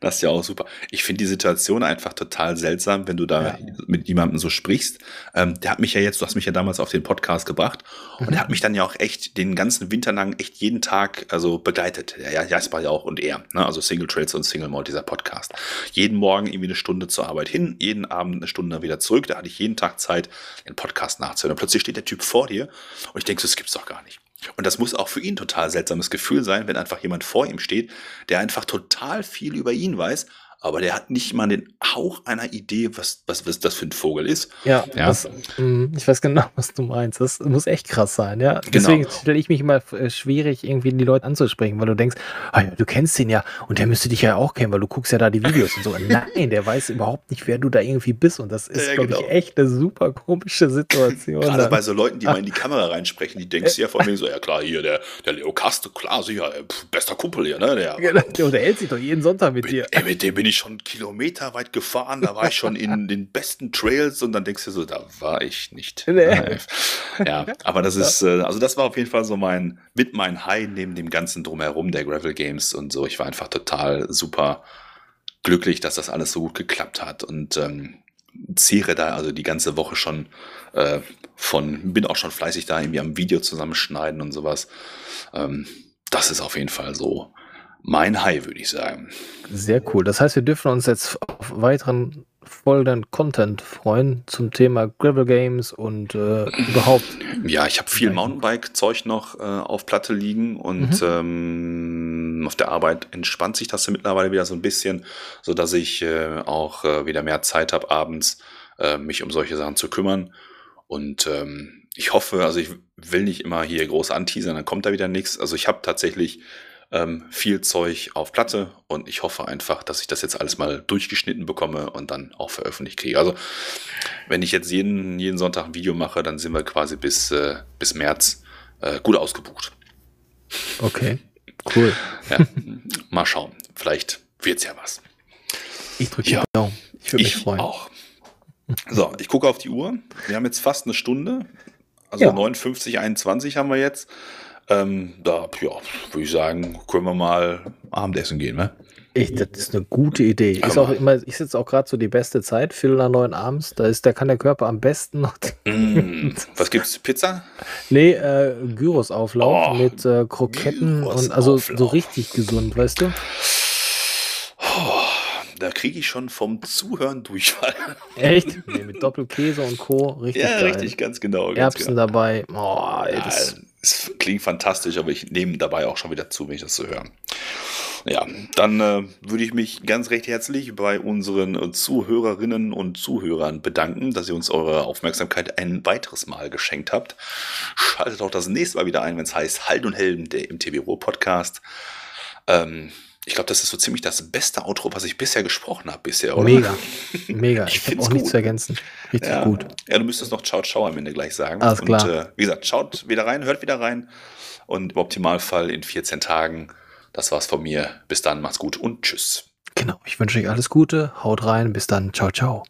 das ist ja auch super. Ich finde die Situation einfach total seltsam, wenn du da ja. mit jemandem so sprichst. Ähm, der hat mich ja jetzt, du hast mich ja damals auf den Podcast gebracht und er hat mich dann ja auch echt den ganzen Winter lang echt jeden Tag also begleitet. Ja, Jasper ja auch und er. Ne? Also Single Trails und Single Mode, dieser Podcast. Jeden Morgen irgendwie eine Stunde zur Arbeit hin, jeden Abend eine Stunde wieder zurück. Da hatte ich jeden Tag Zeit, den Podcast nachzuhören. Und plötzlich steht der Typ vor dir und ich denke, so, das gibt's doch gar nicht. Und das muss auch für ihn total seltsames Gefühl sein, wenn einfach jemand vor ihm steht, der einfach total viel über ihn weiß, aber der hat nicht mal den Hauch einer Idee, was, was, was das für ein Vogel ist. Ja, ja. Das, mh, ich weiß genau, was du meinst. Das muss echt krass sein, ja. Genau. Deswegen stelle ich mich immer äh, schwierig, irgendwie die Leute anzusprechen, weil du denkst, ah ja, du kennst ihn ja und der müsste dich ja auch kennen, weil du guckst ja da die Videos und so. Nein, der weiß überhaupt nicht, wer du da irgendwie bist. Und das ist, ja, glaube genau. ich, echt eine super komische Situation. Gerade bei so Leuten, die mal in die Kamera reinsprechen, die denkst ja von mir so, ja klar, hier, der, der Leo Kaste, klar, sicher, äh, bester Kumpel hier, ne? Der, genau, der unterhält sich doch jeden Sonntag mit mit, dir. Ey, mit dem bin ich schon Kilometer weit gefahren, da war ich schon in den besten Trails und dann denkst du so, da war ich nicht. Nee. Ja, aber das ist, äh, also das war auf jeden Fall so mein, mit mein High neben dem ganzen Drumherum der Gravel Games und so. Ich war einfach total super glücklich, dass das alles so gut geklappt hat und ähm, zehre da also die ganze Woche schon äh, von, bin auch schon fleißig da irgendwie am Video zusammenschneiden und sowas. Ähm, das ist auf jeden Fall so mein High, würde ich sagen. Sehr cool. Das heißt, wir dürfen uns jetzt auf weiteren folgenden Content freuen zum Thema Gravel Games und äh, überhaupt. Ja, ich habe viel Mountainbike-Zeug noch äh, auf Platte liegen und mhm. ähm, auf der Arbeit entspannt sich das mittlerweile wieder so ein bisschen, sodass ich äh, auch äh, wieder mehr Zeit habe, abends äh, mich um solche Sachen zu kümmern. Und ähm, ich hoffe, also ich will nicht immer hier groß anteasern, dann kommt da wieder nichts. Also ich habe tatsächlich ähm, viel Zeug auf Platte und ich hoffe einfach, dass ich das jetzt alles mal durchgeschnitten bekomme und dann auch veröffentlicht kriege. Also wenn ich jetzt jeden, jeden Sonntag ein Video mache, dann sind wir quasi bis, äh, bis März äh, gut ausgebucht. Okay, cool. Ja, mal schauen. Vielleicht wird es ja was. Ich drücke ja. Daumen. Ich würde mich freuen. auch. So, ich gucke auf die Uhr. Wir haben jetzt fast eine Stunde. Also ja. 59, 21 haben wir jetzt. Ähm, da, ja, würde ich sagen, können wir mal Abendessen gehen, ne? Ich, das ist eine gute Idee. Ist auch immer, ich sitze auch gerade so die beste Zeit, Viertel nach neun abends. Da ist, da kann der Körper am besten noch. Mm, was gibt's? Pizza? Nee, äh, Gyrosauflauf oh, mit äh, Kroketten und also so richtig gesund, weißt du? Oh, da kriege ich schon vom Zuhören Durchfall. Echt? Nee, mit Doppelkäse und Co. Richtig. Ja, geil. richtig, ganz genau. Ganz Erbsen genau. dabei. Oh, ey, das ja, es klingt fantastisch, aber ich nehme dabei auch schon wieder zu, wenn ich das so höre. Ja, dann äh, würde ich mich ganz recht herzlich bei unseren äh, Zuhörerinnen und Zuhörern bedanken, dass ihr uns eure Aufmerksamkeit ein weiteres Mal geschenkt habt. Schaltet auch das nächste Mal wieder ein, wenn es heißt Halt und Helden, der MTV Ruhr Podcast. Ähm, ich glaube, das ist so ziemlich das beste Outro, was ich bisher gesprochen habe bisher, oder? Mega, mega. ich, habe auch gut. nichts zu ergänzen. Richtig ja. gut. Ja, du müsstest noch Ciao Ciao am Ende gleich sagen. Alles klar. Und äh, wie gesagt, schaut wieder rein, hört wieder rein und im Optimalfall in 14 Tagen. Das war's von mir. Bis dann, macht's gut und tschüss. Genau, ich wünsche euch alles Gute, haut rein, bis dann, ciao, ciao.